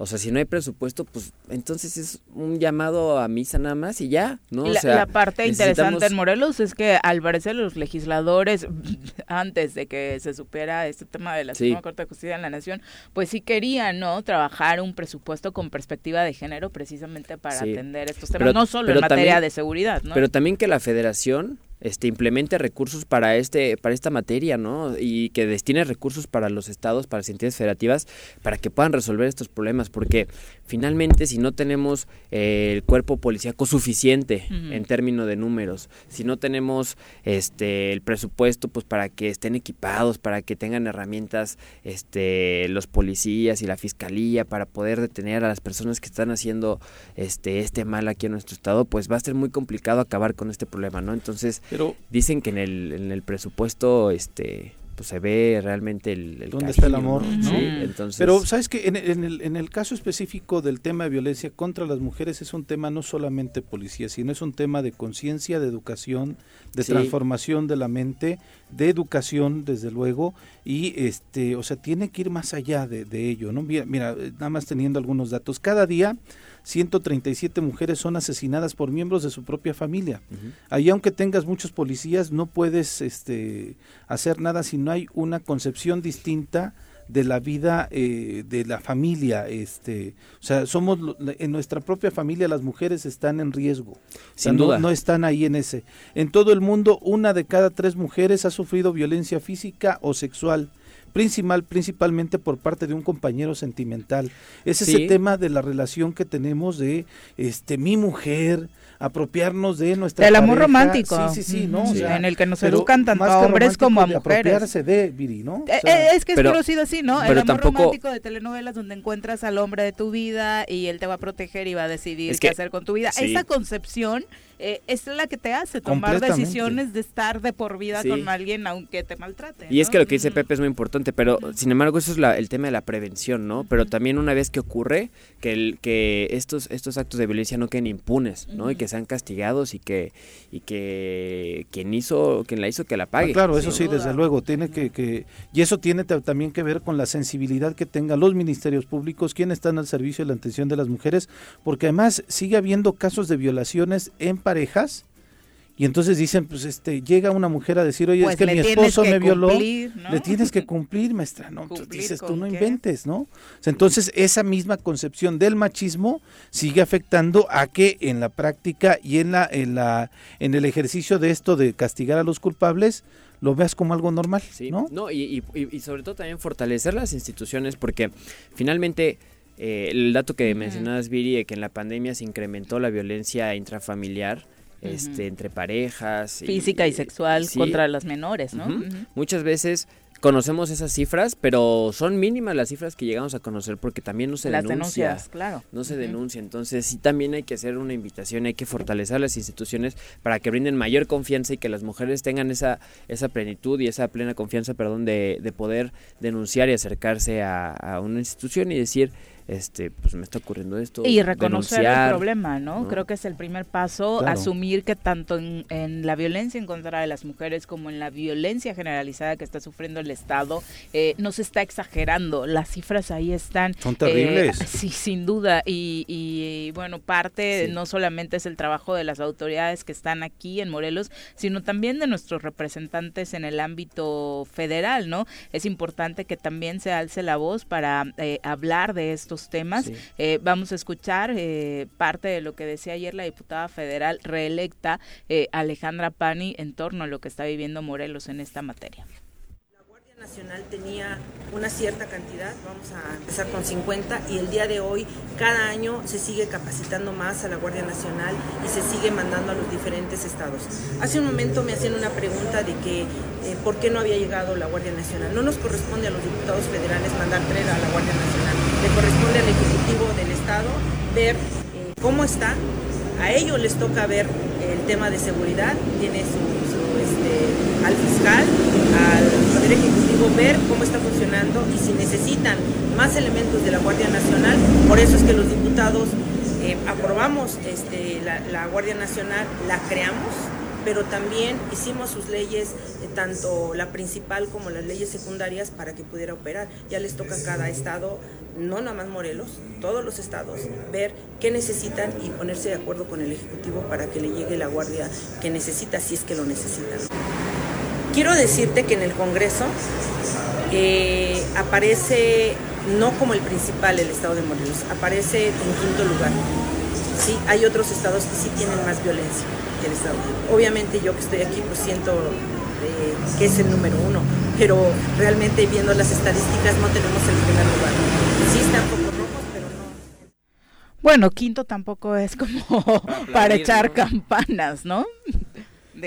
G: O sea, si no hay presupuesto, pues entonces es un llamado a misa nada más y ya, ¿no? O
A: La,
G: sea,
A: la parte interesante en Morelos es que al parecer los legisladores, antes de que se supiera este tema de la
G: Sí.
A: Suprema Corte de Justicia de la Nación, pues sí querían, ¿no? Trabajar un presupuesto con perspectiva de género precisamente para
G: Sí.
A: atender estos temas,
G: Pero-
A: no solo en materia
G: también-
A: de seguridad, ¿no?
G: Pero también que la federación este implemente recursos para este para esta materia, ¿no? Y que destine recursos para los estados, para las entidades federativas para que puedan resolver estos problemas, porque finalmente si no tenemos eh, el cuerpo policíaco suficiente en términos de números, si no tenemos este el presupuesto pues para que estén equipados, para que tengan herramientas este los policías y la fiscalía para poder detener a las personas que están haciendo este este mal aquí en nuestro estado, pues va a ser muy complicado acabar con este problema, ¿no? Entonces,
B: Pero
G: dicen que en el, en el presupuesto este pues se ve realmente el, el
B: ¿Dónde está el
G: cariño,
B: amor.
G: Sí, entonces
B: Pero, ¿sabes que en, en el, en el caso específico del tema de violencia contra las mujeres es un tema no solamente policía, sino es un tema de conciencia, de educación, de
G: Sí.
B: transformación de la mente, de educación, desde luego, y este, o sea, tiene que ir más allá de, de ello, ¿no? Mira, mira, nada más teniendo algunos datos. Cada día 137 mujeres son asesinadas por miembros de su propia familia.
G: Ujú.
B: Ahí aunque tengas muchos policías, no puedes este, hacer nada si no hay una concepción distinta de la vida eh, de la familia. Este, o sea, somos en nuestra propia familia las mujeres están en riesgo. O sea,
G: Sin
B: no-
G: duda.
B: no están ahí en ese. En todo el mundo, una de cada tres mujeres ha sufrido violencia física o sexual. Principal, principalmente por parte de un compañero sentimental. Es ese
G: Sí.
B: tema de la relación que tenemos de este mi mujer, apropiarnos de nuestra
A: Del amor romántico.
B: Sí, sí, sí, ¿no? O
A: Sí.
B: sea,
A: en el que nos educan tanto
B: más
A: a hombres como a mujeres.
B: apropiarse de Viri, ¿no? O
A: Eh,
B: sea,
A: eh, es que
G: pero-
A: es conocido así, ¿no? El amor
G: tampoco-
A: romántico de telenovelas donde encuentras al hombre de tu vida y él te va a proteger y va a decidir
G: Es
A: qué hacer con tu vida.
G: sí.
A: Esa concepción eh, es la que te hace tomar decisiones de estar de por vida
G: Sí.
A: con alguien aunque te maltrate.
G: Y es que lo que dice. Pepe es muy importante, pero sin embargo eso es la- el tema de la prevención, ¿no? Pero también una vez que ocurre, que, el, que estos, estos actos de violencia no queden impunes, ¿no? Y que sean castigados y que, y que quien hizo, quien la hizo que la
B: Ah,
G: pague.
B: claro, eso sí,
A: duda.
B: desde luego, tiene que, que, y eso tiene ta- también que ver con la sensibilidad que tengan los ministerios públicos, quienes están al servicio de la atención de las mujeres, porque además sigue habiendo casos de violaciones en parejas Y entonces dicen, pues este, llega una mujer a decir, oye,
A: Pues
B: es que
A: le
B: mi esposo
A: que
B: me violó,
A: cumplir, ¿no?
B: le tienes que cumplir, maestra, ¿no? Entonces
A: ¿Cumplir
B: dices, tú no
A: qué?
B: inventes, ¿no? O sea, entonces esa misma concepción del machismo sigue afectando a que en la práctica y en la, en la, en el ejercicio de esto de castigar a los culpables, lo veas como algo normal,
G: Sí,
B: ¿no?
G: no, y, y- y- y sobre todo también fortalecer las instituciones porque finalmente eh, el dato que mencionabas, Viri, de que en la pandemia se incrementó la violencia intrafamiliar este, entre parejas.
A: Física y sexual
G: sí,
A: contra las menores, ¿no?
G: Muchas veces conocemos esas cifras, pero son mínimas las cifras que llegamos a conocer porque también no se
A: Las
G: denuncia.
A: denuncias, claro.
G: No se
A: Ujú.
G: denuncia, entonces sí también hay que hacer una invitación, hay que fortalecer las instituciones para que brinden mayor confianza y que las mujeres tengan esa, esa plenitud y esa plena confianza, perdón, de, de poder denunciar y acercarse a, a una institución y decir, este, pues me está ocurriendo esto.
A: Y reconocer
G: denunciar.
A: el problema, ¿no?
G: ¿no?
A: Creo que es el primer paso,
B: Claro.
A: asumir que tanto en, en la violencia en contra de las mujeres como en la violencia generalizada que está sufriendo el Estado, eh, no se está exagerando. Las cifras ahí están.
B: Son terribles.
A: eh, sí, sin duda. Y, y, bueno, parte
G: Sí.
A: no solamente es el trabajo de las autoridades que están aquí en Morelos, sino también de nuestros representantes en el ámbito federal, ¿no? Es importante que también se alce la voz para eh, hablar de estos temas.
G: Sí.
A: Eh, vamos a escuchar eh, parte de lo que decía ayer la diputada federal reelecta eh, Alejandra Pani en torno a lo que está viviendo Morelos en esta materia.
H: La Guardia Nacional tenía una cierta cantidad, vamos a empezar con 50, y el día de hoy cada año se sigue capacitando más a la Guardia Nacional y se sigue mandando a los diferentes estados. Hace un momento me hacían una pregunta de que eh, por qué no había llegado la Guardia Nacional. No nos corresponde a los diputados federales mandar traer a la Guardia Nacional, le corresponde al Ejecutivo del Estado ver eh, cómo está. A ellos les toca ver el tema de seguridad, tiene su, este, al fiscal, al Poder Ejecutivo, ver cómo está funcionando y si necesitan más elementos de la Guardia Nacional, por eso es que los diputados eh, aprobamos este, la Guardia Nacional, la creamos, pero también hicimos sus leyes, eh, tanto la principal como las leyes secundarias, para que pudiera operar. Ya les toca a cada estado, no nada más Morelos, todos los estados, ver qué necesitan y ponerse de acuerdo con el Ejecutivo para que le llegue la guardia que necesita, si es que lo necesitan. Quiero decirte que en el Congreso eh, aparece no como el principal el estado de Morelos, aparece en quinto lugar. Sí, hay otros estados que sí tienen más violencia Obviamente yo que estoy aquí pues siento eh, que es el número uno, pero realmente viendo las estadísticas no tenemos el primer lugar. Sí están poco rojos, pero no.
A: Bueno, quinto tampoco es como para
G: aplaudir,
A: echar
G: ¿no?
A: campanas, ¿no?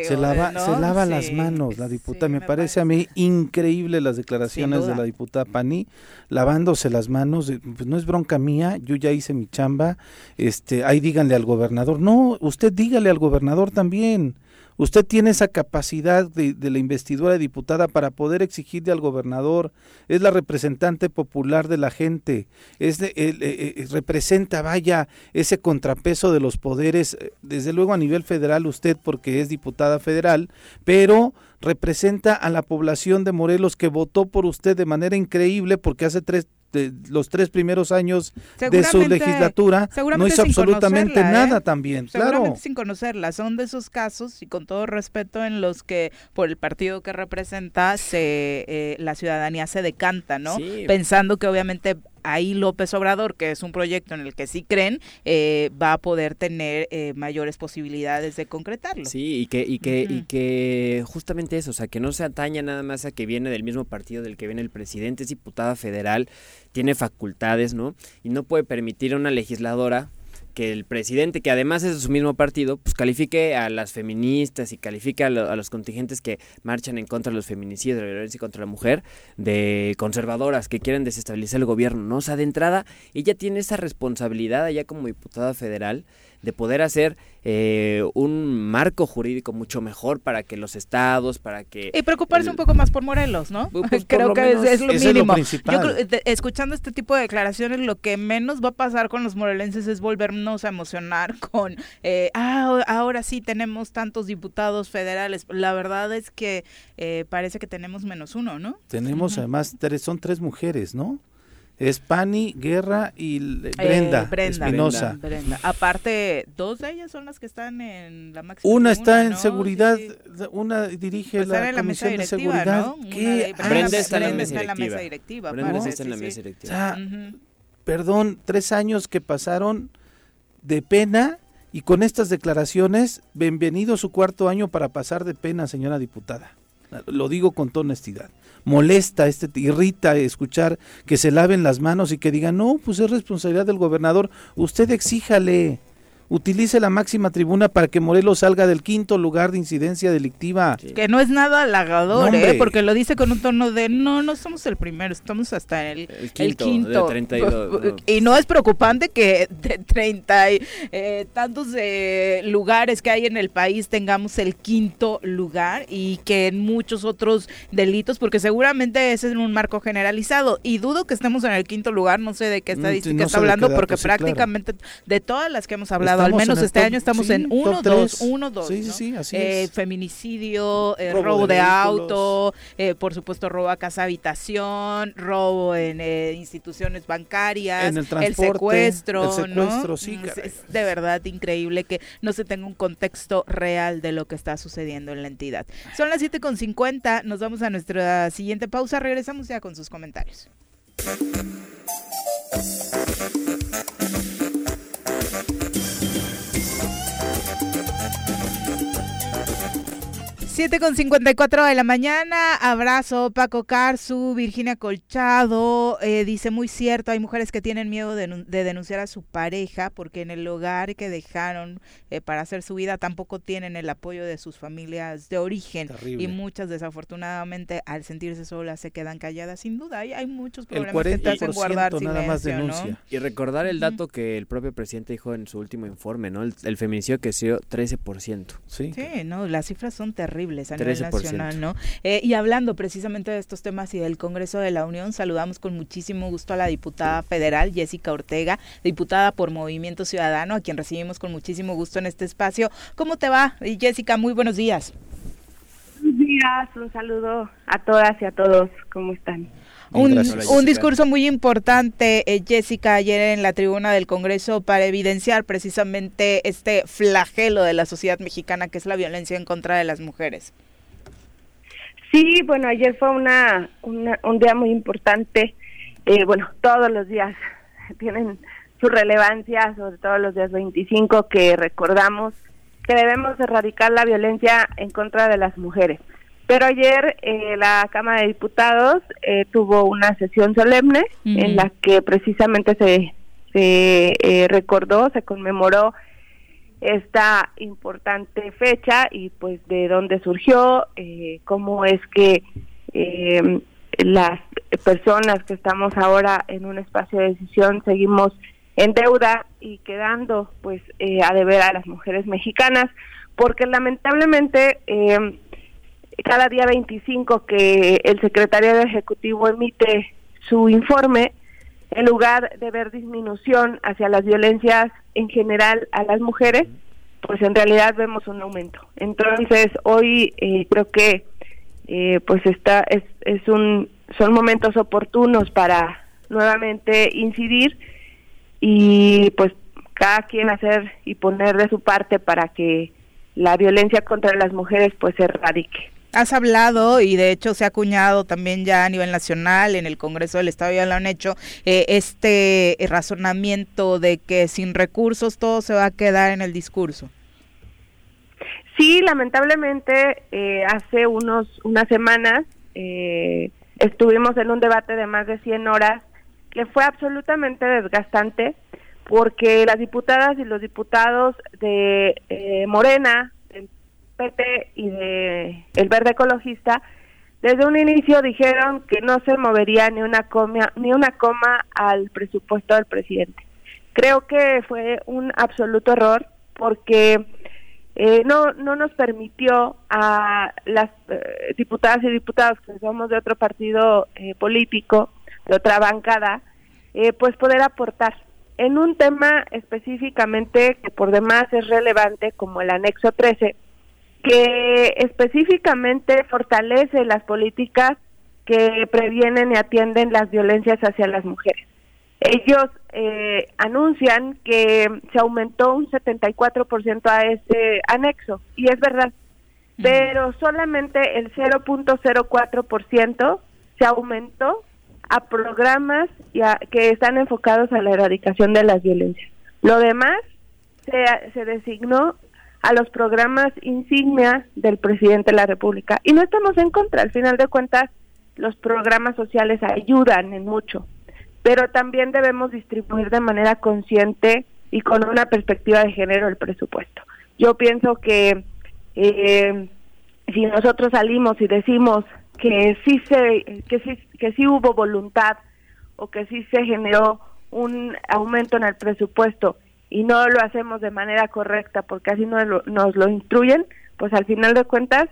B: Se lava,
A: ¿no?
B: se lava
A: Sí,
B: las manos la diputada.
A: sí,
B: me, parece a mí increíble las declaraciones de la diputada Pani, lavándose las manos. eh, Pues no es bronca mía, yo ya hice mi chamba. Este, ahí díganle al gobernador. No, usted dígale al gobernador también. Usted tiene esa capacidad de, de la investidura de diputada para poder exigirle al gobernador. Es la representante popular de la gente. Es de- el- eh, eh, representa, vaya, ese contrapeso de los poderes. eh, Desde luego a nivel federal usted porque es diputada federal, pero representa a la población de Morelos que votó por usted de manera increíble porque hace tres de los tres primeros años de su legislatura no hizo absolutamente
A: conocerla, ¿eh?
B: nada también,
A: Seguramente
B: claro.
A: sin conocerla, son de esos casos y con todo respeto en los que por el partido que representa se eh, la ciudadanía se decanta, ¿no?
G: Sí.
A: Pensando que obviamente ahí López Obrador, que es un proyecto en el que sí creen, eh, va a poder tener eh, mayores posibilidades de concretarlo.
G: Sí, y que, y que, y que justamente eso, o sea, que no se ataña nada más a que viene del mismo partido del que viene el presidente, es diputada federal, tiene facultades, ¿no? Y no puede permitir a una legisladora que el presidente, que además es de su mismo partido, pues califique a las feministas y califique a, lo- a los contingentes que marchan en contra de los feminicidios, de la violencia contra la mujer, de conservadoras que quieren desestabilizar el gobierno, ¿no? Sea, de entrada, ella tiene esa responsabilidad allá como diputada federal de poder hacer eh, un marco jurídico mucho mejor para que los estados, para que...
A: Y preocuparse
G: el-
A: un poco más por Morelos, ¿no?
G: Pues, por
A: creo que es, es lo
B: eso es lo
A: mínimo. Yo creo, de- escuchando este tipo de declaraciones, lo que menos va a pasar con los morelenses es volvernos a emocionar con, eh, ah, ahora sí tenemos tantos diputados federales. La verdad es que eh, parece que tenemos menos uno, ¿no?
B: Tenemos además tres, son tres mujeres, ¿no? Es Pani, Guerra y Brenda,
A: Eh, Brenda,
B: Espinosa.
A: Brenda. Aparte, dos de ellas son las que están en la máxima
B: Una está en
A: ¿no?
B: seguridad,
A: Sí, sí.
B: una dirige
A: Pues
B: la
A: en la mesa
B: Comisión de Seguridad.
A: ¿no?
B: ¿Qué?
G: Brenda está en la mesa
A: está en la mesa
G: directiva.
A: directiva.
G: Brenda
A: parece,
G: está en la mesa
A: sí.
B: O
G: directiva.
A: Ujú.
B: perdón, tres años que pasaron de pena y con estas declaraciones, bienvenido su cuarto año para pasar de pena, señora diputada. Lo digo con toda honestidad. Molesta, este, irrita escuchar que se laven las manos y que digan, no, pues es responsabilidad del gobernador. Usted exíjale, utilice la máxima tribuna para que Morelos salga del quinto lugar de incidencia delictiva.
G: Sí.
A: Que no es nada halagador,
B: No,
A: ¿eh?
B: hombre.
A: Porque lo dice con un tono de, no, no somos el primero, estamos hasta el,
G: El quinto, de 32, no.
A: Y no es preocupante que de treinta y eh, tantos eh, lugares que hay en el país tengamos el quinto lugar y que en muchos otros delitos, porque seguramente ese es en un marco generalizado. Y dudo que estemos en el quinto lugar, no sé de qué
B: Mm,
A: estadística
B: no
A: está hablando, porque
B: claro.
A: prácticamente de todas las que hemos hablado,
B: Estamos
A: al menos
B: en el
A: este
B: top-
A: año estamos
B: sí,
A: en
B: top
A: 1, 2,
B: tres.
A: 1, 2.
B: Sí, sí, sí, así
A: Eh,
B: es.
A: feminicidio, eh,
B: Robo
A: robo,
B: de
A: auto, eh, por supuesto robo a casa habitación, robo en instituciones bancarias,
B: En el transporte,
A: secuestro,
B: el secuestro,
A: ¿no?
B: sí,
A: Mm,
B: caray.
A: es de verdad increíble que no se tenga un contexto real de lo que está sucediendo en la entidad. Son las 7.50, nos vamos a nuestra siguiente pausa, regresamos ya con sus comentarios. Siete con 54 de la mañana, abrazo Paco Carzu, Virginia Colchado, eh, dice muy cierto, hay mujeres que tienen miedo de, nu- de denunciar a su pareja porque en el hogar que dejaron eh, para hacer su vida tampoco tienen el apoyo de sus familias de origen
B: Terrible.
A: y muchas desafortunadamente al sentirse solas se quedan calladas, sin duda, hay, hay muchos
B: El
A: problemas que te hacen guardar
B: 40% nada más denuncia.
G: Y recordar el dato que el propio presidente dijo en su último informe, ¿no? El, el feminicidio creció 13%.
B: Sí.
A: Sí, no, las cifras son terribles a nivel
G: 13%.
A: nacional, ¿no? Eh, y hablando precisamente de estos temas y del Congreso de la Unión, saludamos con muchísimo gusto a la diputada federal Jessica Ortega, diputada por Movimiento Ciudadano, a quien recibimos con muchísimo gusto en este espacio. ¿Cómo te va, Jessica? Muy buenos días.
D: Buenos días, un saludo a todas y a todos. ¿Cómo están?
A: Un, discurso muy importante, eh, Jessica, ayer en la tribuna del Congreso para evidenciar precisamente este flagelo de la sociedad mexicana que es la violencia en contra de las mujeres.
D: Sí, bueno, ayer fue una, una- un día muy importante. Eh, bueno, todos los días tienen su relevancia, sobre todo los días 25 que recordamos que debemos erradicar la violencia en contra de las mujeres. Pero ayer eh, la Cámara de Diputados eh, tuvo una sesión solemne en la que precisamente se, se eh, recordó, se conmemoró esta importante fecha y pues de dónde surgió, eh, cómo es que eh, las personas que estamos ahora en un espacio de decisión seguimos en deuda y quedando pues eh, a deber a las mujeres mexicanas, porque lamentablemente eh, cada día 25 que el secretario de Ejecutivo emite su informe, en lugar de ver disminución hacia las violencias en general a las mujeres, pues en realidad vemos un aumento. Entonces hoy eh, creo que eh, pues está es, es un son momentos oportunos para nuevamente incidir y pues cada quien hacer y poner de su parte para que la violencia contra las mujeres pues se erradique.
A: Has hablado y de hecho se ha acuñado también ya a nivel nacional, en el Congreso del Estado ya lo han hecho, eh, este razonamiento de que sin recursos todo se va a quedar en el discurso.
D: Sí, lamentablemente eh, hace unos unas semanas eh, estuvimos en un debate de más de 100 horas que fue absolutamente desgastante porque las diputadas y los diputados de eh, Morena, y de el Verde Ecologista desde un inicio dijeron que no se movería ni una coma ni una coma al presupuesto del presidente. Creo que fue un absoluto error porque eh, no no nos permitió a las eh, diputadas y diputados que somos de otro partido eh, político, de otra bancada, eh, pues poder aportar en un tema específicamente que por demás es relevante como el anexo 13, que específicamente fortalece las políticas que previenen y atienden las violencias hacia las mujeres. ellos eh, anuncian que se aumentó un 74% a ese anexo, y es verdad, pero solamente el 0.04% se aumentó a programas ya que están enfocados a la erradicación de las violencias. Lo demás se, se designó a los programas insignia del presidente de la República. Y no estamos en contra, al final de cuentas, los programas sociales ayudan en mucho, pero también debemos distribuir de manera consciente y con una perspectiva de género el presupuesto. Yo pienso que eh, si nosotros salimos y decimos que sí se que sí que sí hubo voluntad o que sí se generó un aumento en el presupuesto y no lo hacemos de manera correcta porque así nos lo, nos lo instruyen, pues al final de cuentas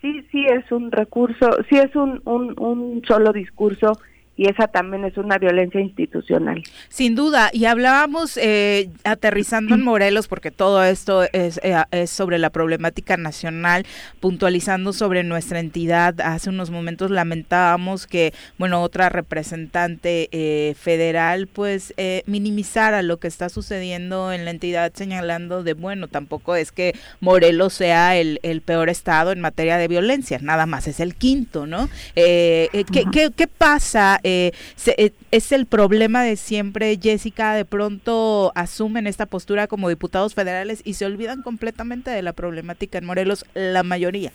D: sí sí es un recurso, sí es un, un, un solo discurso y esa también es una violencia institucional.
A: Sin duda, y hablábamos eh, aterrizando en Morelos, porque todo esto es, eh, es, sobre la problemática nacional, puntualizando sobre nuestra entidad. Hace unos momentos lamentábamos que, bueno, otra representante eh, federal, pues, eh, minimizara lo que está sucediendo en la entidad, señalando de, bueno, tampoco es que Morelos sea el, el peor estado en materia de violencia, nada más es el quinto, ¿no? ¿qué, qué, ¿Qué pasa? Eh, se, eh, es el problema de siempre, Jessica, de pronto asumen esta postura como diputados federales y se olvidan completamente de la problemática en Morelos, la mayoría.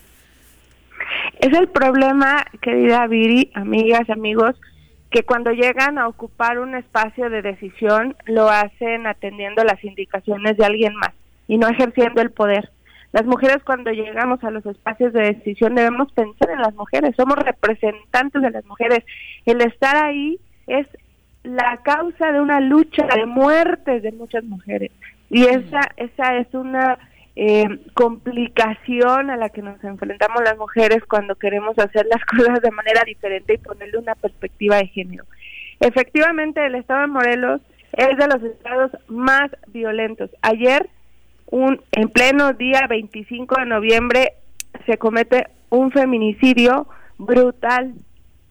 D: Es el problema, querida Viri, amigas, amigos, que cuando llegan a ocupar un espacio de decisión lo hacen atendiendo las indicaciones de alguien más y no ejerciendo el poder. Las mujeres cuando llegamos a los espacios de decisión debemos pensar en las mujeres, somos representantes de las mujeres. El estar ahí es la causa de una lucha de muertes de muchas mujeres y esa esa es una eh, complicación a la que nos enfrentamos las mujeres cuando queremos hacer las cosas de manera diferente y ponerle una perspectiva de género. Efectivamente, el estado de Morelos es de los estados más violentos. Ayer un en pleno día 25 de noviembre se comete un feminicidio brutal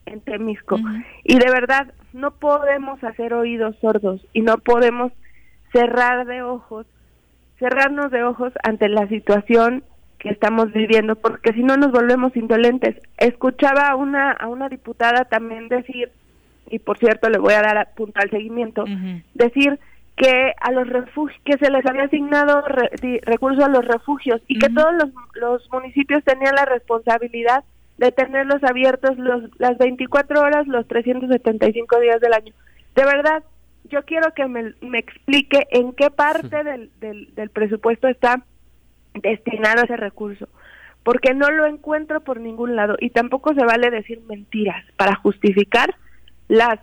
D: en Temisco. Y de verdad, no podemos hacer oídos sordos y no podemos cerrar de ojos, cerrarnos de ojos ante la situación que estamos viviendo, porque si no nos volvemos indolentes. Escuchaba a una, a una diputada también decir, y por cierto le voy a dar punto al seguimiento, decir que a los refugios que se les había asignado recursos a los refugios y que todos los, los, municipios tenían la responsabilidad de tenerlos abiertos los, las 24 horas los 375 días del año. De verdad, yo quiero que me, me explique en qué parte del, del, del presupuesto está destinado ese recurso, porque no lo encuentro por ningún lado y tampoco se vale decir mentiras para justificar las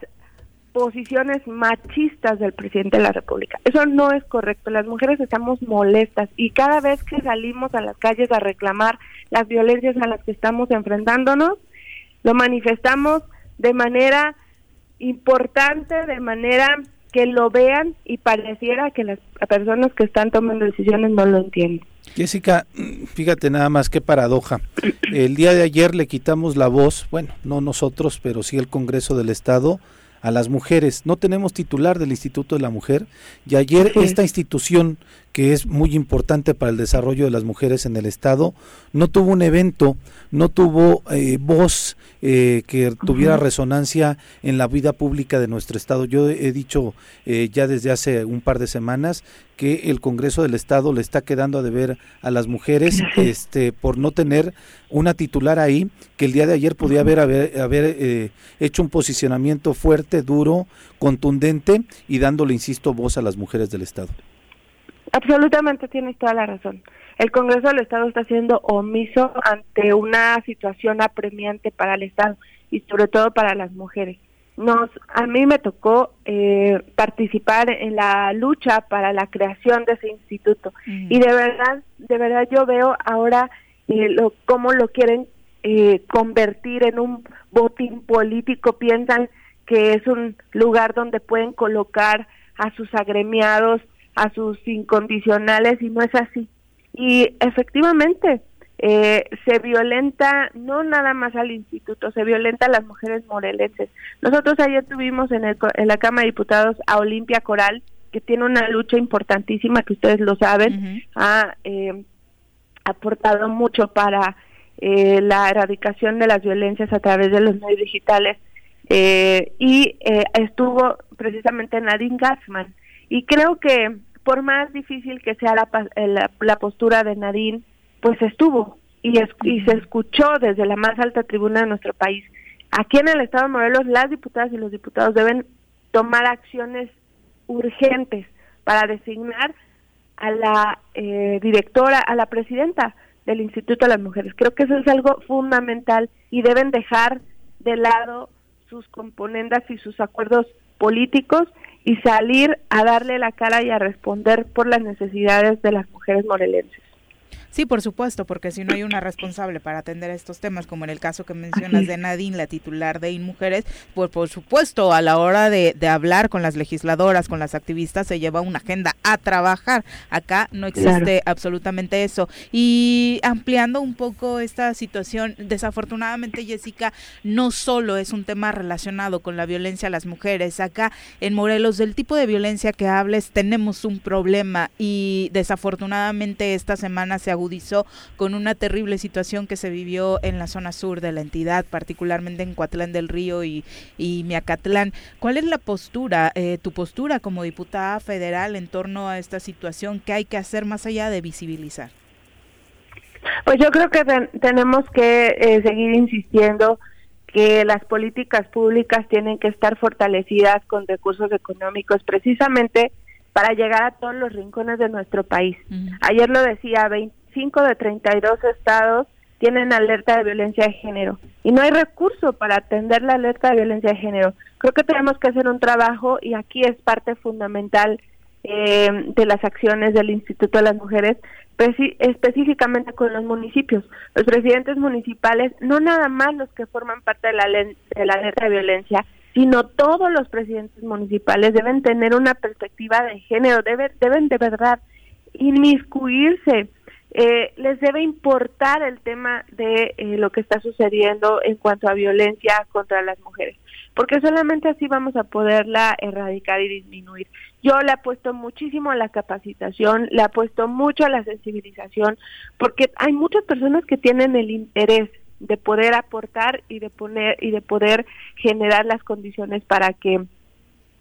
D: posiciones machistas del presidente de la República. Eso no es correcto. Las mujeres estamos molestas y cada vez que salimos a las calles a reclamar las violencias a las que estamos enfrentándonos, lo manifestamos de manera importante, de manera que lo vean y pareciera que las personas que están tomando decisiones no lo entienden.
B: Jessica, fíjate nada más qué paradoja. El día de ayer le quitamos la voz, bueno, no nosotros, pero sí el Congreso del Estado, a las mujeres. No tenemos titular del Instituto de la Mujer y ayer esta institución que es muy importante para el desarrollo de las mujeres en el Estado, no tuvo un evento, no tuvo eh, voz eh, que tuviera resonancia en la vida pública de nuestro Estado. Yo he dicho eh, ya desde hace un par de semanas que el Congreso del Estado le está quedando a deber a las mujeres este, por no tener una titular ahí, que el día de ayer podía haber, haber, haber hecho un posicionamiento fuerte, duro, contundente y dándole, insisto, voz a las mujeres del Estado.
D: Absolutamente tienes toda la razón. El Congreso del Estado está siendo omiso ante una situación apremiante para el Estado y sobre todo para las mujeres. Nos, a mí me tocó eh, participar en la lucha para la creación de ese instituto y de verdad, de verdad yo veo ahora eh, lo, cómo lo quieren eh, convertir en un botín político. Piensan que es un lugar donde pueden colocar a sus agremiados a sus incondicionales y no es así. Y efectivamente, eh, se violenta no nada más al instituto, se violenta a las mujeres morelenses. Nosotros ayer tuvimos en, el, en la Cámara de Diputados a Olimpia Coral, que tiene una lucha importantísima, que ustedes lo saben, ha eh, aportado mucho para eh, la erradicación de las violencias a través de los medios digitales eh, y eh, estuvo precisamente Nadine Gassman. Y creo que por más difícil que sea la, la, la postura de Nadine, pues estuvo y, es, y se escuchó desde la más alta tribuna de nuestro país. Aquí en el Estado de Morelos, las diputadas y los diputados deben tomar acciones urgentes para designar a la eh, directora, a la presidenta del Instituto de las Mujeres. Creo que eso es algo fundamental y deben dejar de lado sus componendas y sus acuerdos políticos y salir a darle la cara y a responder por las necesidades de las mujeres morelenses.
A: Sí, por supuesto, porque si no hay una responsable para atender estos temas, como en el caso que mencionas de Nadine, la titular de InMujeres, pues por supuesto, a la hora de, de, hablar con las legisladoras, con las activistas, se lleva una agenda a trabajar. Acá no existe claro. absolutamente eso. Y ampliando un poco esta situación, desafortunadamente, Jessica, no solo es un tema relacionado con la violencia a las mujeres. Acá en Morelos, del tipo de violencia que hables, tenemos un problema y desafortunadamente esta semana se ha agudizó con una terrible situación que se vivió en la zona sur de la entidad, particularmente en Coatlán del Río y, y Miacatlán. ¿Cuál es la postura, eh, tu postura como diputada federal en torno a esta situación? ¿Qué hay que hacer más allá de visibilizar?
D: Pues yo creo que ten, tenemos que eh, seguir insistiendo que las políticas públicas tienen que estar fortalecidas con recursos económicos precisamente para llegar a todos los rincones de nuestro país. Uh -huh. Ayer lo decía, 25 de 32 estados tienen alerta de violencia de género y no hay recurso para atender la alerta de violencia de género. Creo que tenemos que hacer un trabajo y aquí es parte fundamental eh, de las acciones del Instituto de las Mujeres, específicamente con los municipios. Los presidentes municipales, no nada más los que forman parte de la, de la alerta de violencia, sino todos los presidentes municipales deben tener una perspectiva de género, deben, deben de verdad inmiscuirse, eh, les debe importar el tema de eh, lo que está sucediendo en cuanto a violencia contra las mujeres, porque solamente así vamos a poderla erradicar y disminuir. Yo le apuesto muchísimo a la capacitación, le apuesto mucho a la sensibilización, porque hay muchas personas que tienen el interés de poder aportar y de poner y de poder generar las condiciones para que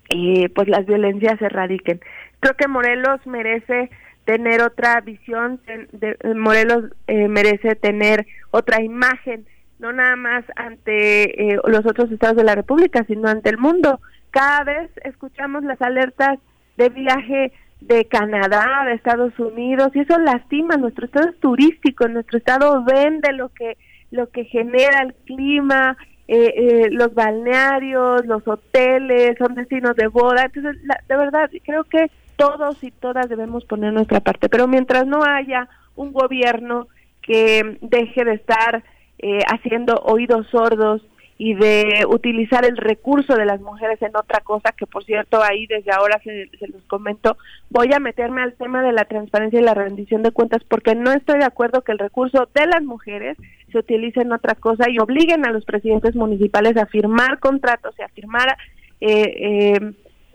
D: eh, pues las violencias se erradiquen. Creo que Morelos merece tener otra visión, de, Morelos eh, merece tener otra imagen, no nada más ante eh, los otros estados de la República, sino ante el mundo. Cada vez escuchamos las alertas de viaje de Canadá, de Estados Unidos, y eso lastima. Nuestro estado es turístico, nuestro estado vende lo que lo que genera el clima, eh, eh, los balnearios, los hoteles, son destinos de boda. Entonces, la, de verdad, creo que todos y todas debemos poner nuestra parte. Pero mientras no haya un gobierno que deje de estar eh, haciendo oídos sordos y de utilizar el recurso de las mujeres en otra cosa, que por cierto ahí desde ahora se, se, los comento, voy a meterme al tema de la transparencia y la rendición de cuentas porque no estoy de acuerdo que el recurso de las mujeres se utilice en otra cosa y obliguen a los presidentes municipales a firmar contratos y a firmar, eh, eh,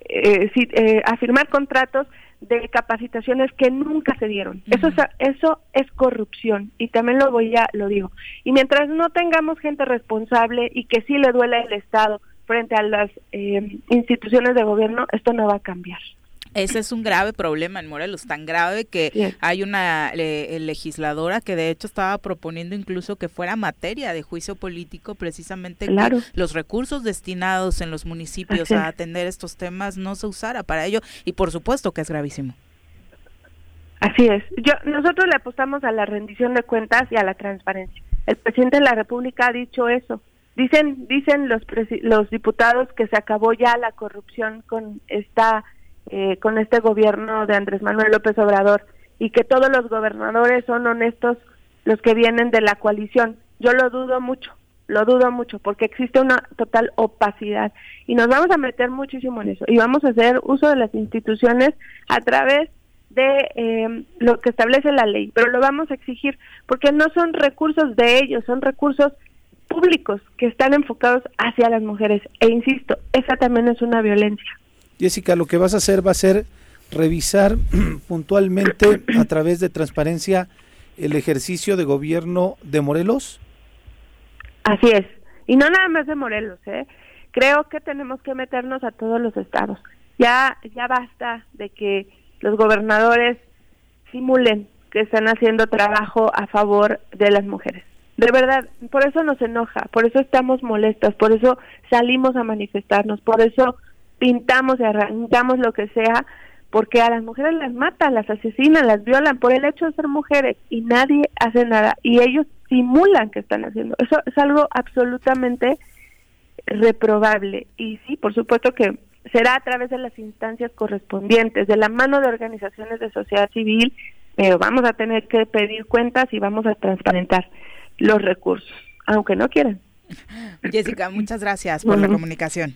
D: eh, sí, a firmar contratos de capacitaciones que nunca se dieron. Uh -huh. Eso es, eso es corrupción y también lo voy a lo digo. Y mientras no tengamos gente responsable y que sí le duele el Estado frente a las eh, instituciones de gobierno, esto no va a cambiar.
A: Ese es un grave problema en Morelos, tan grave que hay una eh, legisladora que de hecho estaba proponiendo incluso que fuera materia de juicio político precisamente
D: claro.
A: que los recursos destinados en los municipios a atender estos temas no se usara para ello y por supuesto que es gravísimo.
D: Así es. Yo nosotros le apostamos a la rendición de cuentas y a la transparencia. El presidente de la República ha dicho eso. Dicen dicen los los diputados que se acabó ya la corrupción con esta eh, con este gobierno de Andrés Manuel López Obrador y que todos los gobernadores son honestos los que vienen de la coalición. Yo lo dudo mucho, lo dudo mucho porque existe una total opacidad y nos vamos a meter muchísimo en eso y vamos a hacer uso de las instituciones a través de eh, lo que establece la ley, pero lo vamos a exigir porque no son recursos de ellos, son recursos públicos que están enfocados hacia las mujeres. E insisto, esa también es una violencia.
B: Jessica, lo que vas a hacer va a ser revisar puntualmente a través de transparencia el ejercicio de gobierno de Morelos.
D: Así es. Y no nada más de Morelos, ¿eh? Creo que tenemos que meternos a todos los estados. Ya, ya basta de que los gobernadores simulen que están haciendo trabajo a favor de las mujeres. De verdad, por eso nos enoja, por eso estamos molestas, por eso salimos a manifestarnos, por eso pintamos y arrancamos lo que sea, porque a las mujeres las matan, las asesinan, las violan por el hecho de ser mujeres y nadie hace nada y ellos simulan que están haciendo. Eso es algo absolutamente reprobable y sí, por supuesto que será a través de las instancias correspondientes, de la mano de organizaciones de sociedad civil, pero vamos a tener que pedir cuentas y vamos a transparentar los recursos, aunque no quieran.
A: Jessica, muchas gracias por la comunicación.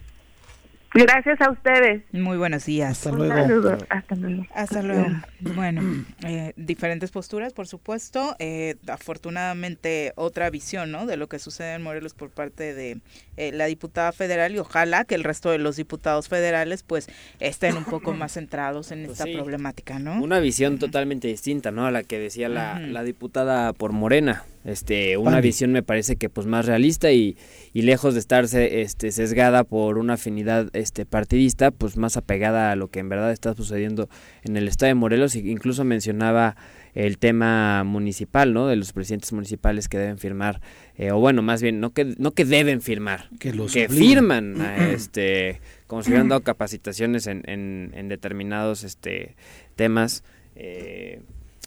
D: Gracias a ustedes.
A: Muy buenos días.
B: Hasta luego.
D: Hasta luego.
A: Hasta luego. Bueno, eh, diferentes posturas, por supuesto. Eh, afortunadamente, otra visión ¿no? de lo que sucede en Morelos por parte de eh, la diputada federal y ojalá que el resto de los diputados federales pues estén un poco más centrados en
G: Pues
A: esta
G: sí.
A: problemática, ¿no?
G: Una visión totalmente distinta, ¿no? A la que decía la diputada por Morena. Este, una
B: Pani.
G: visión me parece que pues más realista y, y lejos de estarse este, sesgada por una afinidad este, partidista, pues más apegada a lo que en verdad está sucediendo en el estado de Morelos. E incluso mencionaba el tema municipal, ¿no? De los presidentes municipales que deben firmar, eh, o bueno, más bien, no que, no que deben firmar,
B: Que los
G: que firman, a, este, como si hubieran dado capacitaciones en, en, en determinados este, temas, eh,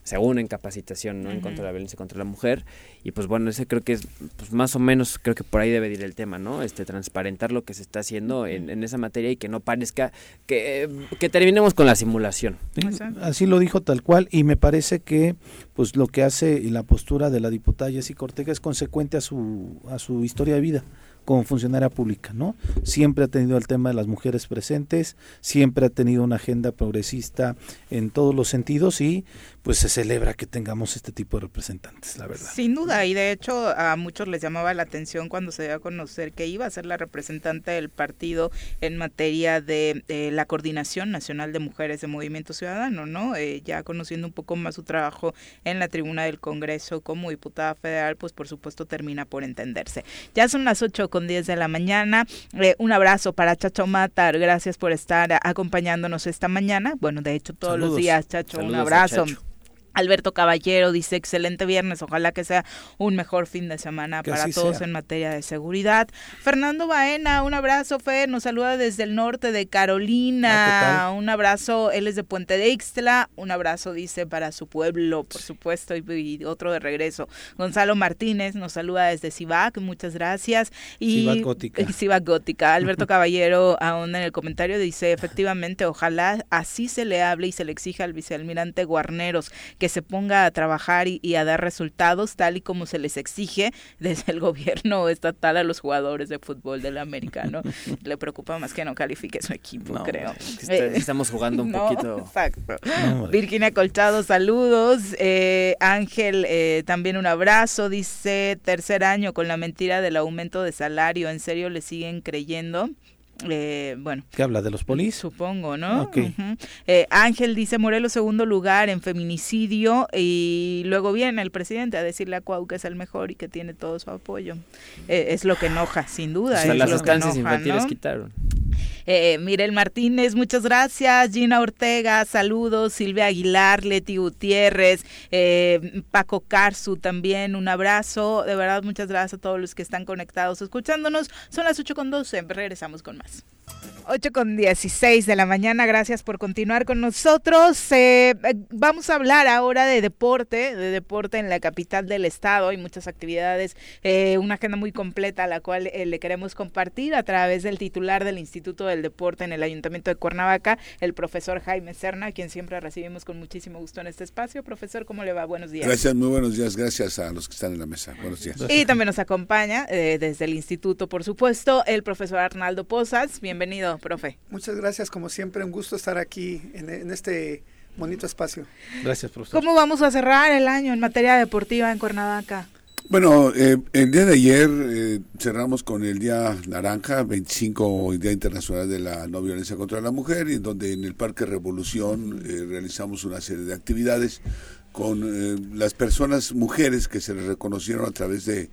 G: según en capacitación, ¿no? En contra de la violencia contra la mujer. Y pues bueno, ese creo que es, pues más o menos, creo que por ahí debe de ir el tema, ¿no? Este, transparentar lo que se está haciendo en, en esa materia y que no parezca que, que terminemos con la simulación.
B: Sí,
A: Exacto.
B: Así lo dijo tal cual y me parece que pues lo que hace y la postura de la diputada Jessica Ortega es consecuente a su a su historia de vida como funcionaria pública, ¿no? Siempre ha tenido el tema de las mujeres presentes, siempre ha tenido una agenda progresista en todos los sentidos y pues se celebra que tengamos este tipo de representantes, la verdad.
A: Sin duda, y de hecho a muchos les llamaba la atención cuando se dio a conocer que iba a ser la representante del partido en materia de eh, la Coordinación Nacional de Mujeres de Movimiento Ciudadano, ¿no? Eh, ya conociendo un poco más su trabajo en la tribuna del Congreso como diputada federal, pues por supuesto termina por entenderse. Ya son las 8 con 10 de la mañana. Eh, un abrazo para Chacho Matar, gracias por estar acompañándonos esta mañana. Bueno, de hecho todos los días, Chacho, un
G: Saludos
A: abrazo. Alberto Caballero dice excelente viernes, ojalá que sea un mejor fin de semana
B: Que
A: para todos
B: sea.
A: en materia de seguridad. Fernando Baena, un abrazo, Fer, nos saluda desde el norte de Carolina,
B: Ah,
A: un abrazo, él es de Puente de Ixtla, un abrazo dice para su pueblo, por supuesto, y, y otro de regreso. Gonzalo Martínez nos saluda desde Cibac, muchas gracias. Y
B: Cibac Gótica.
A: Cibac Gótica. Alberto Caballero aún en el comentario dice, efectivamente, ojalá así se le hable y se le exija al vicealmirante Guarneros que se ponga a trabajar y, y a dar resultados tal y como se les exige desde el gobierno estatal a los jugadores de fútbol del América, ¿no? Le preocupa más que no califique su equipo,
G: No,
A: creo.
G: está-
A: Eh,
G: estamos jugando un
A: no,
G: poquito.
A: Exacto.
B: No.
A: Virginia Colchado, saludos. Eh, Ángel, eh, también un abrazo. Dice, tercer año con la mentira del aumento de salario. ¿En serio le siguen creyendo? Eh, bueno,
B: ¿Qué habla de los polis?
A: Supongo, ¿no? Ujú. Eh, Ángel dice Morelos segundo lugar en feminicidio y luego viene el presidente a decirle a Cuau que es el mejor y que tiene todo su apoyo. Eh, es lo que enoja, sin duda.
G: Hasta
A: es
G: las
A: lo que
G: estancias
A: enoja,
G: infantiles
A: ¿no?
G: quitaron.
A: Eh, Mirel Martínez, muchas gracias. Gina Ortega, saludos. Silvia Aguilar, Leti Gutiérrez, eh, Paco Carzu también, un abrazo. De verdad, muchas gracias a todos los que están conectados escuchándonos. Son las 8 con 12, regresamos con más. 8 con 16 de la mañana, gracias por continuar con nosotros. Eh, eh, vamos a hablar ahora de deporte, de deporte en la capital del estado. Hay muchas actividades, eh, una agenda muy completa a la cual eh, le queremos compartir a través del titular del Instituto del Deporte en el Ayuntamiento de Cuernavaca, el profesor Jaime Serna, a quien siempre recibimos con muchísimo gusto en este espacio. Profesor, ¿cómo le va? Buenos días.
I: Gracias, muy buenos días. Gracias a los que están en la mesa. Buenos días.
A: Y también nos acompaña desde el instituto, por supuesto, el profesor Arnaldo Posas. Bienvenido, profe.
J: Muchas gracias, como siempre, un gusto estar aquí en, en este bonito espacio.
B: Gracias, profesor.
A: ¿Cómo vamos a cerrar el año en materia deportiva en Cuernavaca?
I: Bueno, eh, el día de ayer eh, cerramos con el Día Naranja, 25 Día Internacional de la No Violencia contra la Mujer, y en donde en el Parque Revolución eh, realizamos una serie de actividades con eh, las personas, mujeres que se les reconocieron a través de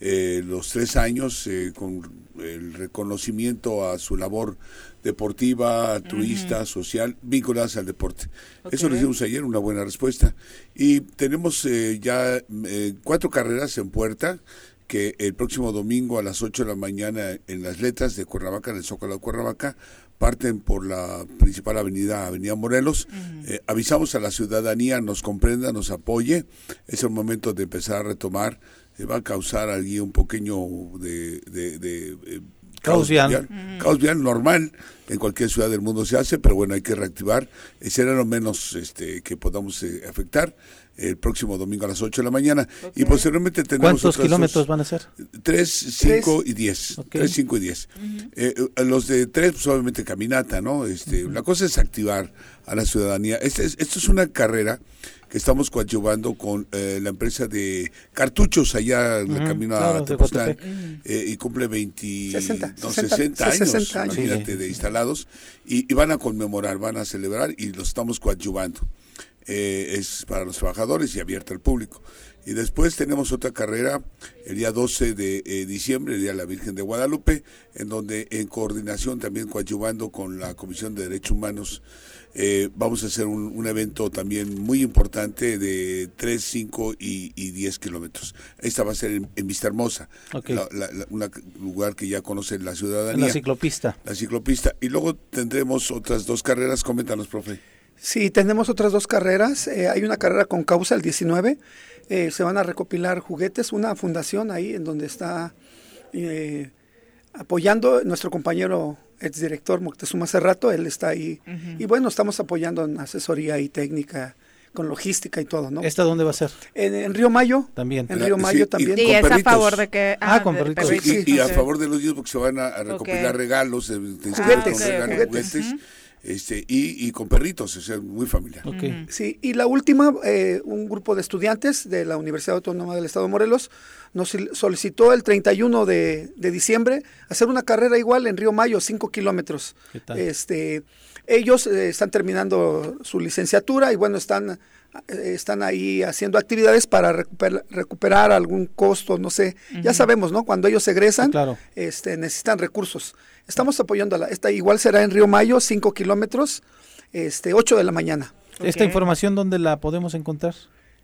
I: eh, los tres años, eh, con el reconocimiento a su labor deportiva, altruista, social, vinculadas al deporte. Eso lo hicimos ayer, una buena respuesta. Y tenemos eh, ya eh, cuatro carreras en puerta que el próximo domingo a las 8 de la mañana en las letras de Cuernavaca, en el Zócalo de Cuernavaca, parten por la principal avenida, Avenida Morelos. Eh, avisamos a la ciudadanía, nos comprenda, nos apoye. Es el momento de empezar a retomar. Se va a causar allí un pequeño de... de- de, eh,
B: Caos vial.
I: Caos vial normal, en cualquier ciudad del mundo se hace, pero bueno, hay que reactivar. Eh, será lo menos este, que podamos eh, afectar el próximo domingo a las 8 de la mañana. Y posteriormente tenemos
B: ¿Cuántos
I: otras dos-
B: kilómetros van a ser?
I: 3, 5 y 10.
B: Ok.
I: 3, 5 y 10. Eh, eh, los de 3, pues obviamente caminata, ¿no? Este, La cosa es activar a la ciudadanía. Este es- esto es una carrera que estamos coadyuvando con eh, la empresa de cartuchos allá en el camino
B: claro,
I: a
B: de
I: Tepoztlán. Eh, y cumple 20,
J: 60,
I: no,
J: 60,
I: 60 años,
J: 60 años.
I: imagínate,
B: Sí.
I: de instalados. Y, y van a conmemorar, van a celebrar y los estamos coadyuvando. Eh, es para los trabajadores y abierta al público. Y después tenemos otra carrera el día 12 de eh, diciembre, el Día de la Virgen de Guadalupe, en donde en coordinación también coadyuvando con la Comisión de Derechos Humanos, eh, vamos a hacer un, un evento también muy importante de 3, 5 y, y 10 kilómetros. Esta va a ser en, en Vista Hermosa,
B: Ok.
I: la- la- la- una- un lugar que ya conoce la
B: En
I: ciudadanía.
B: la ciclopista.
I: la ciclopista. Y luego tendremos otras dos carreras, coméntanos, profe.
J: Sí, tenemos otras dos carreras. Eh, hay una carrera con causa el 19. Eh, se van a recopilar juguetes, una fundación ahí en donde está eh, apoyando nuestro compañero exdirector Moctezuma Cerrato, él está ahí. Y bueno, estamos apoyando en asesoría y técnica, con logística y todo, ¿no?
B: ¿Esta dónde va a ser?
J: En, en Río Mayo,
B: También.
J: en Río
I: sí,
J: Mayo
I: y-
J: también.
A: Sí,
I: con
A: es a
I: perritos.
A: favor de que...
B: Ah, con
A: de
B: perritos.
I: Sí, y, y a favor de los niños porque se van a, a recopilar
A: Ok.
I: regalos, eh, te inscriben
J: Juguetes,
I: con regalos,
J: ok.
I: juguetes, este, y, y con perritos, o sea, muy familiar.
J: Sí, y la última, eh, un grupo de estudiantes de la Universidad Autónoma del Estado de Morelos nos solicitó el 31 de, de diciembre hacer una carrera igual en Río Mayo, 5 kilómetros. Este, ellos eh, están terminando su licenciatura y bueno, están, eh, están ahí haciendo actividades para recuper- recuperar algún costo, no sé. Ya sabemos, ¿no? Cuando ellos egresan,
B: Sí, claro.
J: este, necesitan recursos. Estamos apoyándola. Esta igual será en Río Mayo, 5 kilómetros, este, 8 de la mañana.
B: ¿Esta información dónde la podemos encontrar?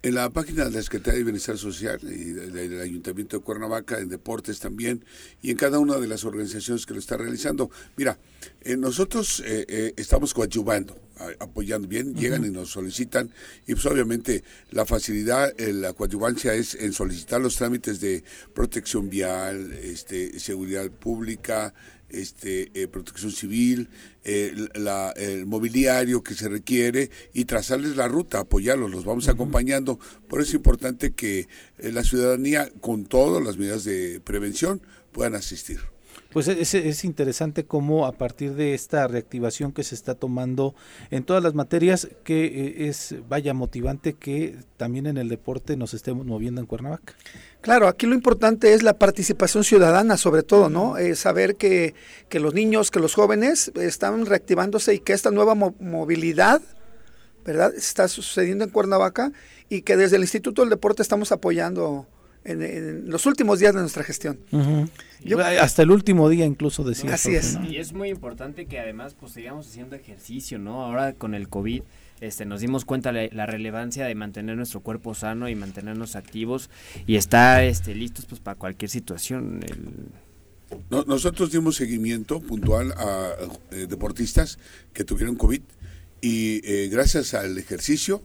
I: En la página de la Secretaría de Bienestar Social y de- de- del Ayuntamiento de Cuernavaca, en deportes también, y en cada una de las organizaciones que lo está realizando. Mira, eh, nosotros eh, eh, estamos coadyuvando, apoyando bien, llegan y nos solicitan, y pues obviamente la facilidad, eh, la coadyuvancia es en solicitar los trámites de protección vial, este, seguridad pública, este, eh, protección civil, eh, la- el mobiliario que se requiere y trazarles la ruta, apoyarlos, los vamos acompañando. Por eso es importante que eh, la ciudadanía, con todas las medidas de prevención, puedan asistir.
B: Pues es, es interesante cómo a partir de esta reactivación que se está tomando en todas las materias, que eh, es, vaya, motivante que también en el deporte nos estemos moviendo en Cuernavaca.
J: Claro, aquí lo importante es la participación ciudadana, sobre todo, ¿no? Eh, saber que, que los niños, que los jóvenes están reactivándose y que esta nueva mo- movilidad, ¿verdad?, está sucediendo en Cuernavaca y que desde el Instituto del Deporte estamos apoyando en, en los últimos días de nuestra gestión. Yo-
B: Hasta el último día incluso decía.
J: Así es.
B: ¿no?
G: Y es muy importante que además pues sigamos haciendo ejercicio, ¿no? Ahora con el COVID este, nos dimos cuenta la, la relevancia de mantener nuestro cuerpo sano y mantenernos activos y estar este, listos pues para cualquier situación. El-
I: No- nosotros dimos seguimiento puntual a eh, deportistas que tuvieron COVID y eh, gracias al ejercicio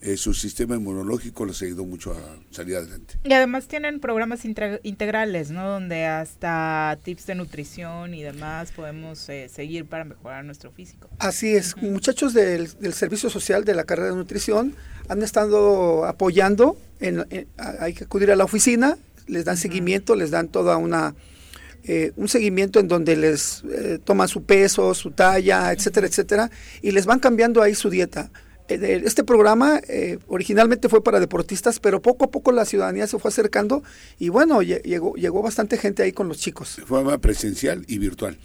I: eh, su sistema inmunológico les ayudó mucho a salir adelante.
A: Y además tienen programas integrales, ¿no? Donde hasta tips de nutrición y demás podemos eh, seguir para mejorar nuestro físico.
J: Así es, muchachos del, del Servicio Social de la carrera de nutrición han estado apoyando, en, hay que acudir a la oficina, les dan seguimiento, les dan toda una eh, un seguimiento en donde les eh, toman su peso, su talla, etcétera, etcétera, y les van cambiando ahí su dieta. Eh, este programa eh, originalmente fue para deportistas, pero poco a poco la ciudadanía se fue acercando y bueno, lle- llegó, llegó bastante gente ahí con los chicos.
I: De forma presencial y virtual.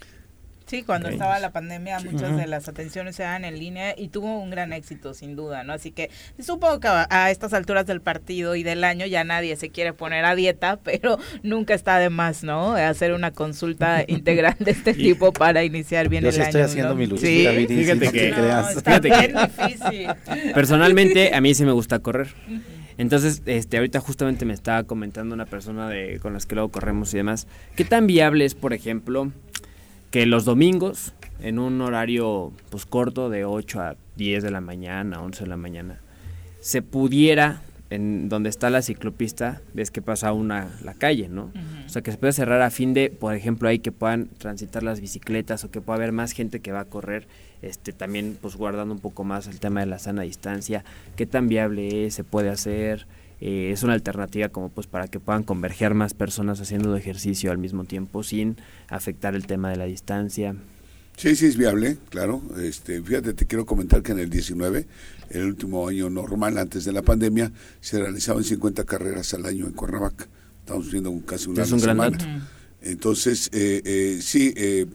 A: Sí, cuando
G: Ok.
A: estaba la pandemia muchas
J: Ujú.
A: de las atenciones se daban en línea y tuvo un gran éxito sin duda, ¿no? Así que supongo que a, a estas alturas del partido y del año ya nadie se quiere poner a dieta, pero nunca está de más, ¿no? Hacer una consulta integral de este tipo para iniciar bien
B: Yo
A: el
B: sí
A: año.
B: estoy haciendo
A: ¿no?
B: mi luchita,
A: ¿Sí?
G: Fíjate
B: sí,
G: que-
A: No,
B: creas.
A: está
G: Fíjate que-
A: bien difícil.
G: Personalmente, a mí sí me gusta correr. Entonces, este, ahorita justamente me estaba comentando una persona de, con las que luego corremos y demás, ¿qué tan viable es, por ejemplo, que los domingos, en un horario pues corto de 8 a 10 de la mañana, 11 de la mañana, se pudiera, en donde está la ciclopista, ves que pasa una la calle, ¿no? O sea, que se puede cerrar a fin de, por ejemplo, ahí que puedan transitar las bicicletas o que pueda haber más gente que va a correr, este también pues guardando un poco más el tema de la sana distancia, qué tan viable es, se puede hacer, eh, es una alternativa como pues para que puedan converger más personas haciendo ejercicio al mismo tiempo sin afectar el tema de la distancia.
I: Sí, sí es viable, claro. Este, fíjate, te quiero comentar que en el 19, el último año normal antes de la pandemia, se realizaban 50 carreras al año en Cuernavaca. Estamos viendo un- casi una
G: Es
I: a
G: un gran dato.
I: Entonces, eh, eh, sí, eh,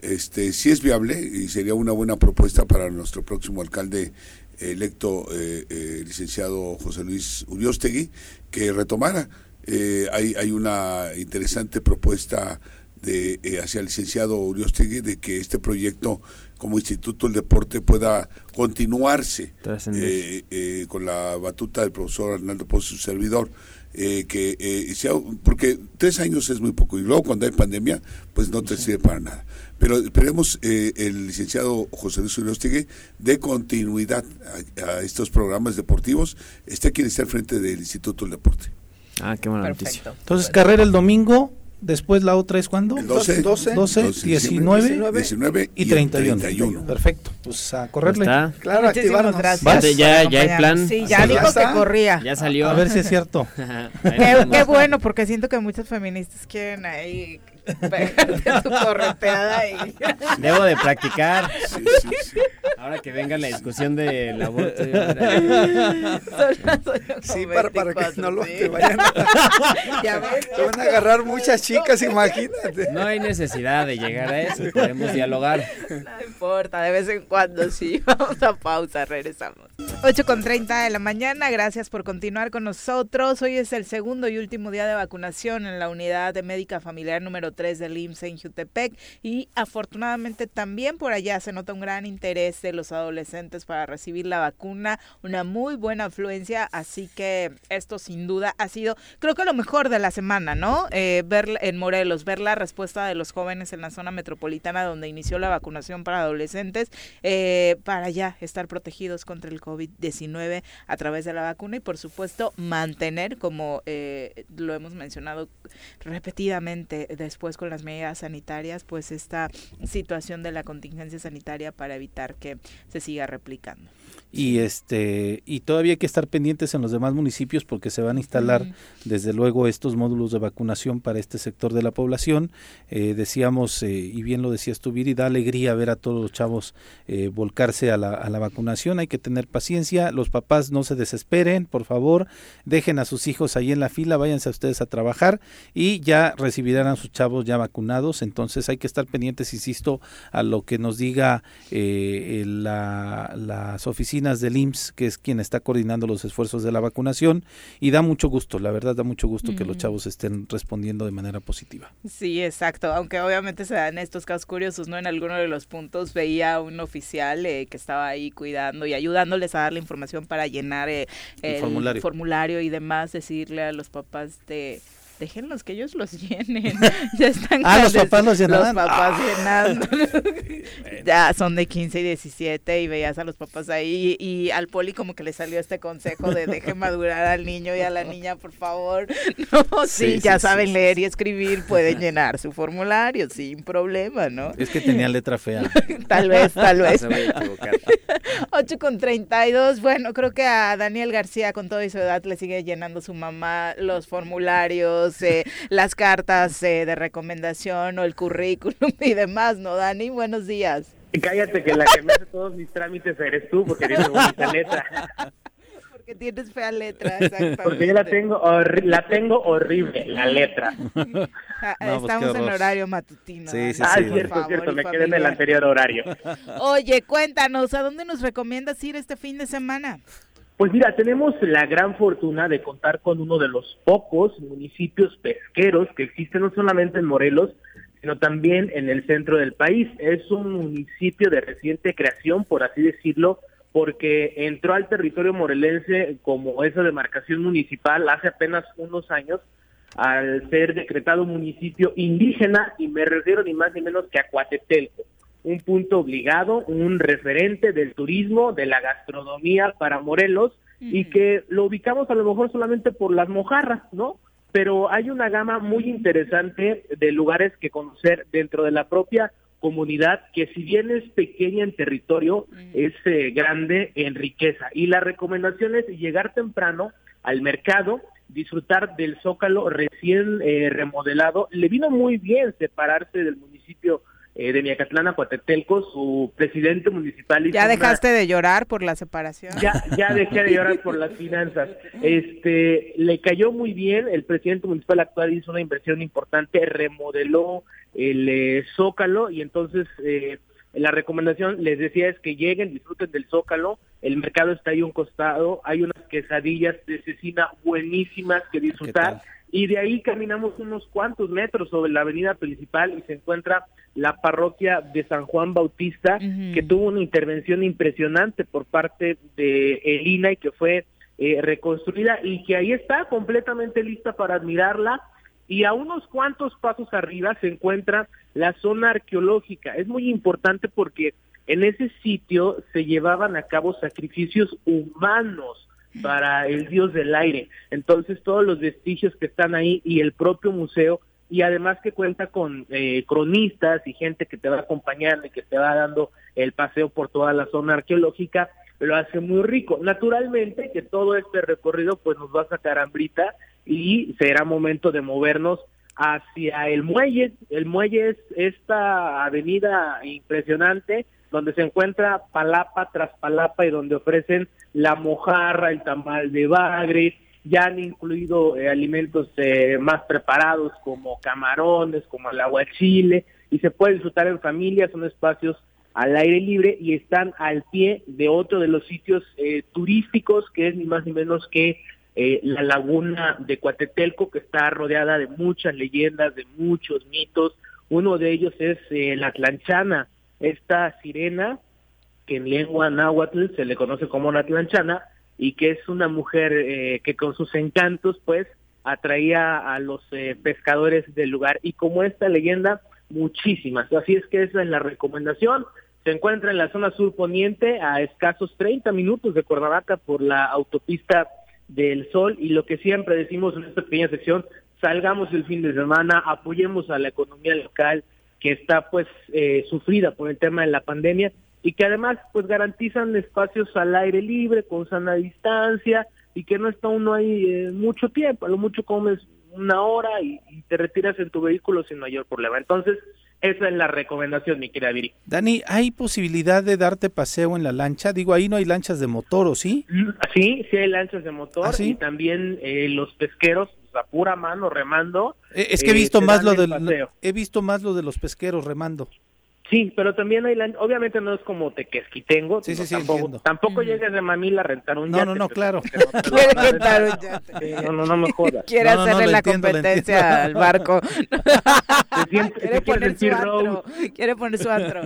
I: este, sí es viable y sería una buena propuesta para nuestro próximo alcalde electo, eh, eh, licenciado José Luis Uriostegui, que retomara. Eh, hay, hay una interesante propuesta de eh, hacia el licenciado Uriostegui de que este proyecto como Instituto del Deporte pueda continuarse eh, eh, con la batuta del profesor Arnaldo Pozo, su servidor, eh, que eh, sea, porque tres años es muy poco y luego cuando hay pandemia, pues no te sirve para nada. Pero esperemos eh, el licenciado José Luis Uriostegui dé continuidad a, a estos programas deportivos. Este quiere estar frente del Instituto del Deporte.
G: Ah, qué buena noticia.
B: Entonces, carrera el domingo, después la otra es cuándo?
I: El 12,
J: 12,
B: 12, 19,
I: 19
B: y
I: el
B: 31.
I: 31.
B: Perfecto, pues a correrle.
G: Está.
J: Claro, activarnos.
A: gracias.
B: ¿Vas?
G: Ya- ya hay plan.
A: Sí, ya dijo que corría.
G: Ya salió.
B: A ver si es cierto.
A: Qué, qué bueno, porque siento que muchas feministas quieren ahí pegarte tu correteada y...
G: Debo de practicar.
I: Sí, sí, sí.
G: Ahora que venga la discusión del aborto.
J: Sí, para, para que no lo te vayan a,
A: Ya
J: te van a agarrar muchas chicas, imagínate.
G: No hay necesidad de llegar a eso. Podemos dialogar.
A: No importa, de vez en cuando sí. Vamos a pausa, regresamos. 8 con 30 de la mañana, gracias por continuar con nosotros. Hoy es el segundo y último día de vacunación en la unidad de médica familiar número 3 del IMSS en Jutepec y afortunadamente también por allá se nota un gran interés de los adolescentes para recibir la vacuna, una muy buena afluencia, así que esto sin duda ha sido, creo que lo mejor de la semana, ¿no? Eh, ver en Morelos, ver la respuesta de los jóvenes en la zona metropolitana donde inició la vacunación para adolescentes, eh, para ya estar protegidos contra el COVID-19 a través de la vacuna y por supuesto mantener, como eh, lo hemos mencionado repetidamente después con las medidas sanitarias, pues esta situación de la contingencia sanitaria para evitar que se siga replicando.
B: Y este y todavía hay que estar pendientes en los demás municipios porque se van a instalar desde luego estos módulos de vacunación para este sector de la población. Eh, decíamos, eh, y bien lo decías tú, Viri, da alegría ver a todos los chavos eh, volcarse a la, a la vacunación. Hay que tener paciencia, los papás no se desesperen, por favor, dejen a sus hijos ahí en la fila, váyanse a ustedes a trabajar y ya recibirán a sus chavos ya vacunados. Entonces hay que estar pendientes, insisto, a lo que nos diga eh, el- la- las oficinas del IMSS, que es quien está coordinando los esfuerzos de la vacunación, y da mucho gusto, la verdad da mucho gusto que los
A: Ujú.
B: chavos estén respondiendo de manera positiva.
A: Sí, exacto. Aunque obviamente se dan estos casos curiosos, ¿no? En alguno de los puntos veía un oficial eh, que estaba ahí cuidando y ayudándoles a dar la información para llenar eh,
B: El formulario.
A: formulario y demás, decirle a los papás de déjenlos que ellos los llenen. ya están
B: Ah, los papás los llenaban.
A: Los papás llenando. ya son de 15 y 17 y veías a los papás ahí y, y al poli como que le salió este consejo de deje madurar al niño y a la niña, por favor. No, sí,
I: Sí,
A: ya
I: sí,
A: saben
I: sí,
A: leer y escribir, pueden llenar su formulario sin problema, ¿no?
B: Es que tenía letra fea.
A: Tal vez, tal vez.
G: Se a equivocar.
A: 8 con 32. Bueno, creo que a Daniel García, con todo y su edad, le sigue llenando su mamá los formularios, eh, las cartas eh, de recomendación o el currículum y demás, ¿no, Dani? Buenos días.
K: Cállate que la que me hace todos mis trámites eres tú porque tienes bonita letra.
A: Porque tienes fea letra, exactamente.
K: Porque yo la tengo, horri- la tengo horrible, la letra.
A: Ah,
B: No, pues,
A: Estamos
B: qué
A: en horario matutino.
B: Sí, sí,
K: ah,
B: sí.
K: es cierto, es cierto,
A: favor,
K: me quedé en el anterior horario.
A: Oye, cuéntanos, ¿a dónde nos recomiendas ir este fin de semana?
K: Pues mira, tenemos la gran fortuna de contar con uno de los pocos municipios pesqueros que existen no solamente en Morelos, sino también en el centro del país. Es un municipio de reciente creación, por así decirlo, porque entró al territorio morelense como esa demarcación municipal hace apenas unos años al ser decretado municipio indígena y me refiero ni más ni menos que a Coatetelco, un punto obligado, un referente del turismo, de la gastronomía para Morelos y que lo ubicamos a lo mejor solamente por las mojarras, ¿no? Pero hay una gama muy interesante de lugares que conocer dentro de la propia comunidad que si bien es pequeña en territorio, es eh, grande en riqueza. Y la recomendación es llegar temprano al mercado, disfrutar del zócalo recién eh, remodelado. Le vino muy bien separarse del municipio eh, de Miacatlán a Coatetelco, su presidente municipal. hizo
A: ¿Ya
K: una-
A: dejaste de llorar por la separación?
K: ya, ya dejé de llorar por las finanzas. Este, le cayó muy bien. El presidente municipal actual hizo una inversión importante, remodeló el eh, Zócalo y entonces eh, la recomendación les decía es que lleguen, disfruten del Zócalo. El mercado está ahí a un costado. Hay unas quesadillas de cecina buenísimas que disfrutar. Y de ahí caminamos unos cuantos metros sobre la avenida principal y se encuentra la parroquia de San Juan Bautista, que tuvo una intervención impresionante por parte de el INAI que fue eh, reconstruida y que ahí está completamente lista para admirarla. Y a unos cuantos pasos arriba se encuentra la zona arqueológica. Es muy importante porque en ese sitio se llevaban a cabo sacrificios humanos para el dios del aire. Entonces todos los vestigios que están ahí y el propio museo y además que cuenta con eh, cronistas y gente que te va acompañando y que te va dando el paseo por toda la zona arqueológica, lo hace muy rico. Naturalmente que todo este recorrido pues nos va a sacar hambrita y será momento de movernos hacia el muelle. El muelle es esta avenida impresionante donde se encuentra palapa tras palapa y donde ofrecen la mojarra, el tamal de bagre, ya han incluido eh, alimentos eh, más preparados como camarones, como el aguachile, y se puede disfrutar en familia, son espacios al aire libre y están al pie de otro de los sitios eh, turísticos que es ni más ni menos que eh, la laguna de Coatetelco que está rodeada de muchas leyendas, de muchos mitos. Uno de ellos es eh, la tlanchana, esta sirena que en lengua náhuatl se le conoce como una tlanchana y que es una mujer eh, que con sus encantos pues atraía a los eh, pescadores del lugar y como esta leyenda muchísimas. Así es que esa es la recomendación. Se encuentra en la zona sur poniente a escasos 30 minutos de Cuernavaca por la autopista del Sol y lo que siempre decimos en esta pequeña sección, salgamos el fin de semana, apoyemos a la economía local que está pues eh, sufrida por el tema de la pandemia y que además pues garantizan espacios al aire libre, con sana distancia y que no está uno ahí eh, mucho tiempo, a lo mucho comes una hora y, y te retiras en tu vehículo sin mayor problema. Entonces, esa es la recomendación, mi querida Viri.
B: Dani, ¿hay posibilidad de darte paseo en la lancha? Digo, ahí no hay lanchas de motor, ¿o sí?
K: Sí, sí hay lanchas de motor
B: ¿Ah, sí?
K: y también eh, los pesqueros a pura mano remando.
B: Eh, Es que he
K: eh,
B: visto más lo
K: el
B: del,
K: paseo.
B: he visto más lo de los pesqueros remando.
K: Sí, pero también hay lan- obviamente no es como Tequesquitengo,
B: Sí, sí, sí,
K: tampoco, tampoco llegues de Manila a rentar un
B: No,
K: yate.
B: no, no, claro.
K: no
A: Quiere rentar un
K: rentar.
A: yate.
K: Sí, No, no, no me jodas.
A: Quiere
B: No, no, no,
A: hacerle la
B: entiendo,
A: competencia al barco. Quiere poner su antro. Quiere poner su antro.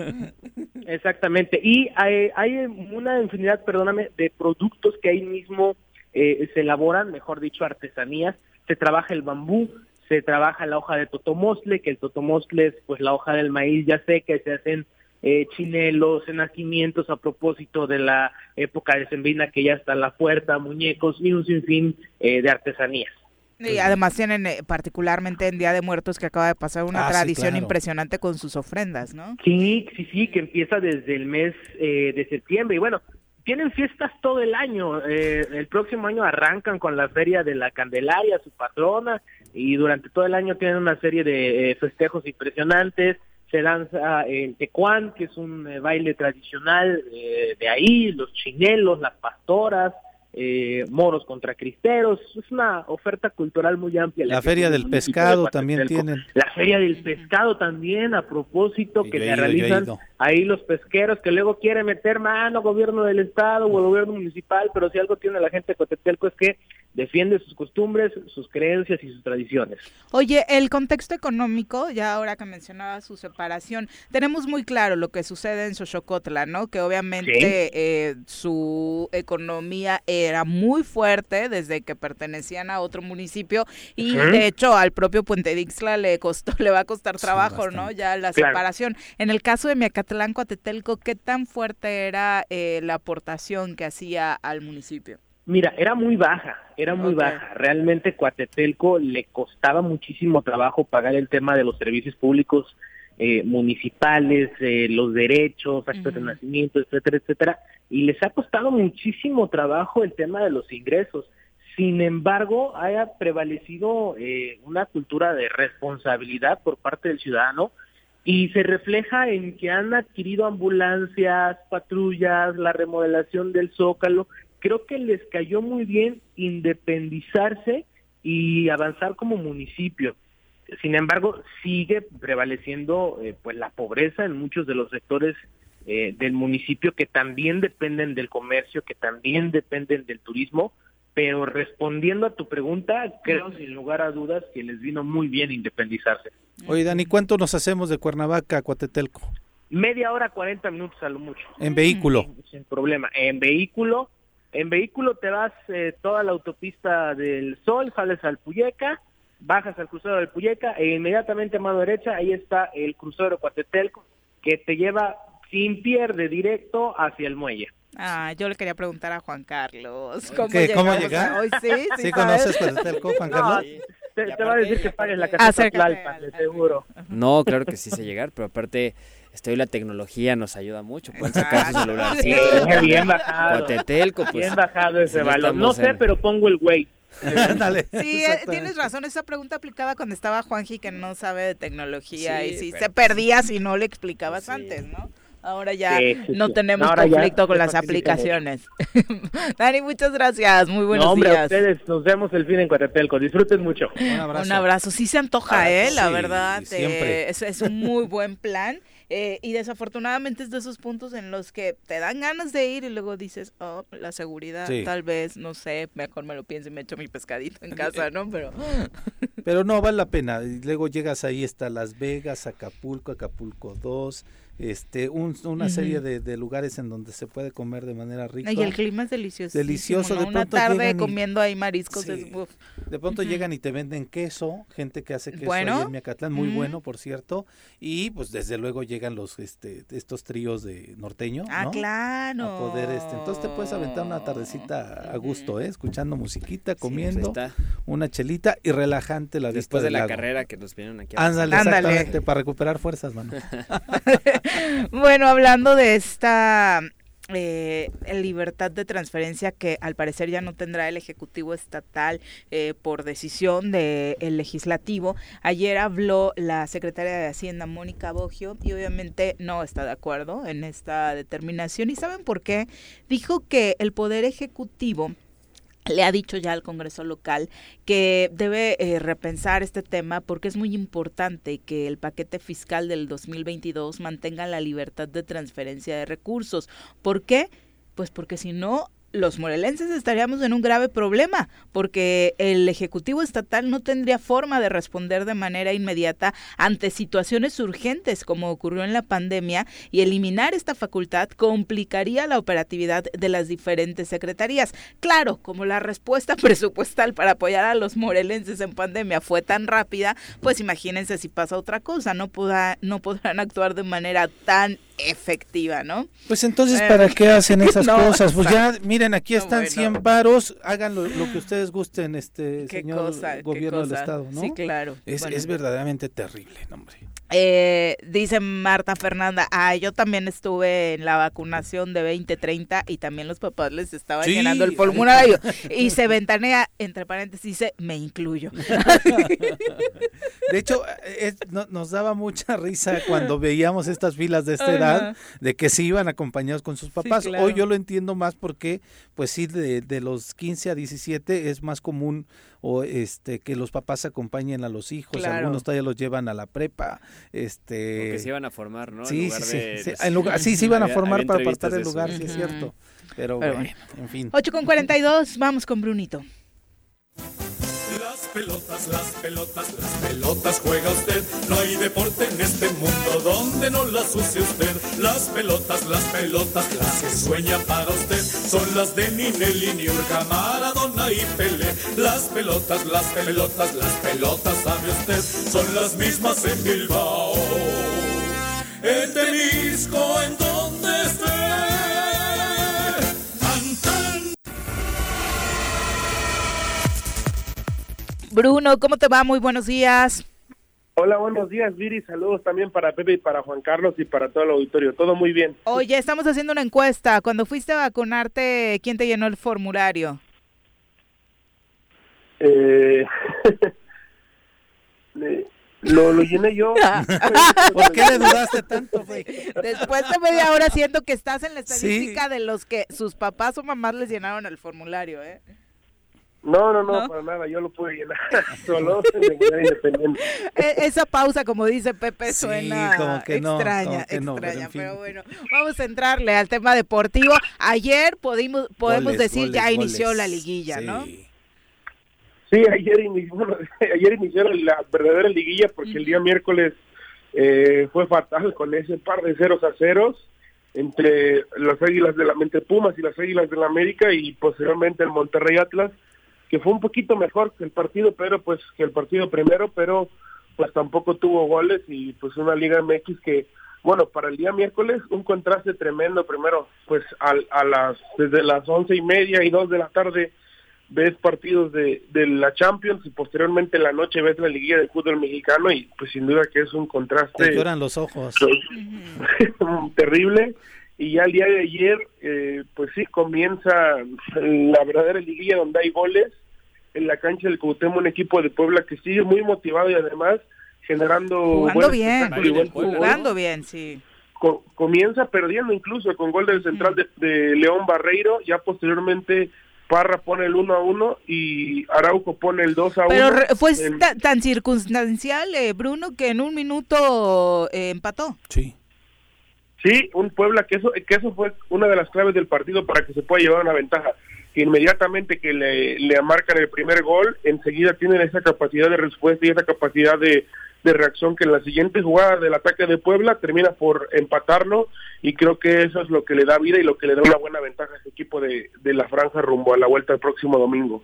K: Exactamente. Y hay, hay una infinidad, perdóname, de productos que ahí mismo eh, se elaboran, mejor dicho, artesanías. Se trabaja el bambú, se trabaja la hoja de totomostle, que el totomostle es pues la hoja del maíz ya seca y se hacen eh, chinelos, enacimientos a propósito de la época de Sembrina que ya está a la puerta, muñecos y un sinfín eh, de artesanías.
A: Y además tienen eh, particularmente en Día de Muertos que acaba de pasar una
K: Ah, sí,
A: tradición
K: claro.
A: impresionante con sus ofrendas, ¿no?
K: Sí, sí, sí, que empieza desde el mes eh, de septiembre. Y bueno, tienen fiestas todo el año. Eh, el próximo año arrancan con la Feria de la Candelaria, su patrona, y durante todo el año tienen una serie de eh, festejos impresionantes. se danza el tecuán, que es un eh, baile tradicional eh, de ahí, los chinelos, las pastoras, eh, moros contra cristeros, es una oferta cultural muy amplia.
B: La feria del pescado
K: de
B: también tienen.
K: La feria del pescado también, a propósito,
B: Y
K: que se realizan. Ahí los pesqueros, que luego quiere meter mano gobierno del estado o el gobierno municipal, pero si algo tiene la gente de Cotetelco es que defiende sus costumbres, sus creencias y sus tradiciones.
A: Oye, el contexto económico, ya ahora que mencionaba su separación, tenemos muy claro lo que sucede en Xochocotla, ¿no? Que obviamente
K: Sí.
A: eh, su economía era muy fuerte desde que pertenecían a otro municipio y de hecho al propio Puente Dixla le costó, le va a costar
B: Sí,
A: trabajo, ¿no? Ya la
K: Claro.
A: separación. En el caso de Miacatlán, Coatetelco, ¿qué tan fuerte era eh, la aportación que hacía al municipio?
K: Mira, era muy baja, era muy baja. Realmente Coatetelco le costaba muchísimo trabajo pagar el tema de los servicios públicos eh, municipales, eh, los derechos, actos de
A: Ujú.
K: nacimiento, etcétera, etcétera. Y les ha costado muchísimo trabajo el tema de los ingresos. Sin embargo, haya prevalecido eh, una cultura de responsabilidad por parte del ciudadano y se refleja en que han adquirido ambulancias, patrullas, la remodelación del zócalo. Creo que les cayó muy bien independizarse y avanzar como municipio. Sin embargo, sigue prevaleciendo eh, pues la pobreza en muchos de los sectores eh, del municipio que también dependen del comercio, que también dependen del turismo. Pero respondiendo a tu pregunta, creo sin lugar a dudas que les vino muy bien independizarse.
B: Oye, Dani, ¿cuánto nos hacemos de Cuernavaca a Coatetelco?
K: Media hora, 40 minutos a lo mucho.
B: En vehículo.
K: Sin, sin problema. En vehículo, en vehículo te vas eh, toda la autopista del Sol, sales al Puyeca, bajas al crucero del Puyeca e inmediatamente a mano derecha ahí está el crucero Cuatetelco que te lleva sin pierde directo hacia el muelle.
A: Ah, yo le quería preguntar a Juan Carlos. ¿Cómo,
B: ¿Qué, cómo llegar?
A: Hoy sí, sí,
B: ¿Sí conoces Coatetelco, Juan Carlos?
K: Te, va a decir que pagues la caseta Tlalpan,
A: al-
K: de seguro.
G: No, claro que sí sé llegar, pero aparte, hoy la tecnología nos ayuda mucho. Pueden sacar su
A: Exacto.
G: celularcito.
K: Bien, bien bajado.
G: Pues.
K: Bien bajado ese
G: si no
K: balón. No
G: estamos
K: sé,
G: en-
K: pero pongo el güey.
A: Sí, eh, tienes razón. Esa pregunta aplicaba cuando estaba Juanji, que no sabe de tecnología
G: Sí,
A: y sí,
G: pero
A: se perdía si no le explicabas
G: sí.
A: antes, ¿no? Ahora ya
K: Sí, sí,
A: no
K: sí.
A: tenemos
K: Ahora
A: conflicto con las aplicaciones. Dani, muchas gracias. Muy buenos
K: no, hombre, a
A: días.
K: ustedes nos vemos el fin en Coatetelco. Disfruten mucho.
B: Un abrazo.
A: Un abrazo. Sí se antoja,
B: Ah,
A: ¿eh? La
B: sí,
A: verdad.
B: siempre.
A: eh, es, es un muy buen plan. eh, y desafortunadamente es de esos puntos en los que te dan ganas de ir y luego dices, oh, la seguridad,
B: Sí.
A: tal vez, no sé, mejor me lo pienso y me echo mi pescadito en casa, ¿no? Pero
B: Pero no, vale la pena. Y luego llegas ahí hasta Las Vegas, Acapulco, Acapulco 2, este, un- una serie de, de lugares en donde se puede comer de manera rica.
A: y el clima es delicioso.
B: Delicioso, de
A: Una
B: pronto
A: tarde
B: y-
A: comiendo ahí mariscos
B: Sí.
A: es.
B: De pronto llegan y te venden queso, gente que hace queso
A: Bueno.
B: ahí en Miacatlán, muy bueno, por cierto. Y pues desde luego llegan los este estos tríos de norteño,
A: Ah,
B: ¿no?
A: claro.
B: A poder este, entonces te puedes aventar una tardecita a gusto, ¿eh? Escuchando musiquita,
G: Sí, pues,
B: comiendo, una chelita y relajante la vista
G: Después de la
B: lago.
G: carrera que nos vinieron aquí. a
B: Ándale,
A: Ándale.
B: exactamente, para recuperar fuerzas, mano.
A: Bueno, hablando de esta eh, libertad de transferencia que al parecer ya no tendrá el Ejecutivo Estatal eh, por decisión del Legislativo, ayer habló la secretaria de Hacienda, Mónica Bogio, y obviamente no está de acuerdo en esta determinación. ¿Y saben por qué? Dijo que el Poder Ejecutivo le ha dicho ya al Congreso local que debe eh, repensar este tema porque es muy importante que el paquete fiscal del 2022 mantenga la libertad de transferencia de recursos. ¿Por qué? Pues porque si no, los morelenses estaríamos en un grave problema, porque el Ejecutivo Estatal no tendría forma de responder de manera inmediata ante situaciones urgentes como ocurrió en la pandemia y eliminar esta facultad complicaría la operatividad de las diferentes secretarías. Claro, como la respuesta presupuestal para apoyar a los morelenses en pandemia fue tan rápida, pues imagínense si pasa otra cosa, no, podrá, no podrán actuar de manera tan efectiva, ¿no?
B: Pues entonces,
A: Eh,
B: ¿para qué hacen esas
A: no,
B: cosas? Pues ya, miren, aquí
A: No,
B: están
A: bueno.
B: 100 varos, hagan lo, lo que ustedes gusten, este señor
A: cosa,
B: gobierno del estado, ¿no?
A: Sí, claro.
B: Es,
A: Bueno.
B: es verdaderamente terrible, no, hombre.
A: Eh, dice Marta Fernanda, ah, yo también estuve en la vacunación de 2030 y también los papás les estaban
B: Sí.
A: llenando el formulario y se ventanea, entre paréntesis, dice, me incluyo.
B: De hecho, es- no- nos daba mucha risa cuando veíamos estas filas de esta
A: Ajá.
B: edad, de que se iban acompañados con sus papás.
A: claro.
B: Hoy yo lo entiendo más porque, pues sí, de, de los 15 a 17 es más común o este que los papás acompañen a los hijos.
G: Claro.
B: Algunos todavía los llevan a la prepa. Este,
G: O que se iban a formar, ¿no? En
B: Sí,
G: lugar
B: sí,
G: de-
B: sí.
G: de-
B: En lugar- sí, se iban a
G: Había-
B: formar
G: había
B: para
G: entrevistas
B: apartar el lugar, sí es cierto. Pero,
A: Pero
B: bueno, en fin.
A: 8 con 42, vamos con Brunito.
F: Pelotas, las pelotas, las pelotas juega usted. No hay deporte en este mundo donde no las use usted. Las pelotas, las pelotas, las que sueña para usted. Son las de Ninelli, Niurka, Maradona y Pelé. Las pelotas, las pelotas, las pelotas, sabe usted. Son las mismas en Bilbao. En en
A: Bruno, ¿cómo te va? Muy buenos días.
L: Hola, buenos días, Viri. Saludos también para Pepe y para Juan Carlos y para todo el auditorio. Todo muy bien.
A: Oye, estamos haciendo una encuesta. Cuando fuiste a vacunarte, ¿quién te llenó el formulario?
L: Eh, lo, lo llené yo.
B: ¿Por qué le dudaste tanto, güey?
A: Después de media hora siento que estás en la
B: Sí.
A: estadística de los que sus papás o mamás les llenaron el formulario, ¿eh?
L: No, no, no,
A: ¿No?
L: para nada. Yo lo pude llenar solo de manera independiente.
A: E- Esa pausa, como dice Pepe,
B: Sí,
A: suena
B: como que no,
A: extraña,
B: como que no, pero
A: extraña,
B: en fin.
A: pero bueno, vamos a entrarle al tema deportivo. Ayer podimos, podemos
B: Goles,
A: decir
B: goles,
A: ya inició la liguilla, ¿no?
B: Sí.
L: Ayer, inició, bueno, ayer iniciaron la verdadera liguilla porque el día miércoles eh, fue fatal con ese par de ceros a ceros entre las Águilas de la Mente Pumas y las Águilas de la América y posteriormente el Monterrey Atlas, que fue un poquito mejor que el partido, pero pues que el partido primero, pero pues tampoco tuvo goles y pues una Liga MX que bueno, para el día miércoles un contraste tremendo. Primero, pues al- a, las desde las once y media y dos de la tarde ves partidos de, de la Champions y posteriormente en la noche ves la liguilla del fútbol mexicano y pues sin duda que es un contraste
B: Te lloran los ojos.
L: terrible y ya el día de ayer eh, pues sí comienza la verdadera liguilla donde hay goles en la cancha del Cuauhtémoc un equipo de Puebla que sigue muy motivado y además generando
A: Jugando
L: buen
A: bien,
L: buen
A: jugando bien, sí.
L: Co- comienza perdiendo incluso con gol del central de, de León Barreiro, ya posteriormente Parra pone el 1 a 1 y Araujo pone el 2 a 1.
A: Pero re- fue
L: En-
A: tan circunstancial, eh, Bruno, que en un minuto eh, empató.
B: Sí.
L: Sí, un Puebla que eso que eso fue una de las claves del partido para que se pueda llevar una ventaja. Que inmediatamente que le, le marcan el primer gol, enseguida tienen esa capacidad de respuesta y esa capacidad de, de reacción que en la siguiente jugada del ataque de Puebla termina por empatarlo y creo que eso es lo que le da vida y lo que le da una buena ventaja a ese equipo de, de la franja rumbo a la vuelta el próximo domingo.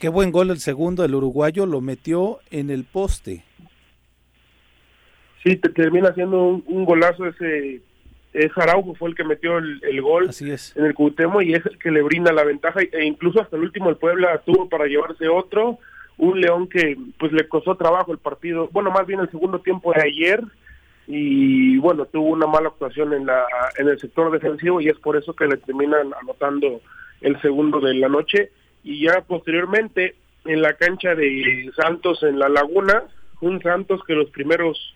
B: Qué buen gol el segundo, el uruguayo lo metió en el poste.
L: Sí, te termina siendo un, un golazo ese es Araujo fue el que metió el, el gol
B: Así es.
L: en el Cuauhtémoc y es el que le brinda la ventaja e incluso hasta el último el Puebla tuvo para llevarse otro un León que pues le costó trabajo el partido bueno más bien el segundo tiempo de ayer y bueno tuvo una mala actuación en la en el sector defensivo y es por eso que le terminan anotando el segundo de la noche y ya posteriormente en la cancha de Santos en la Laguna un Santos que los primeros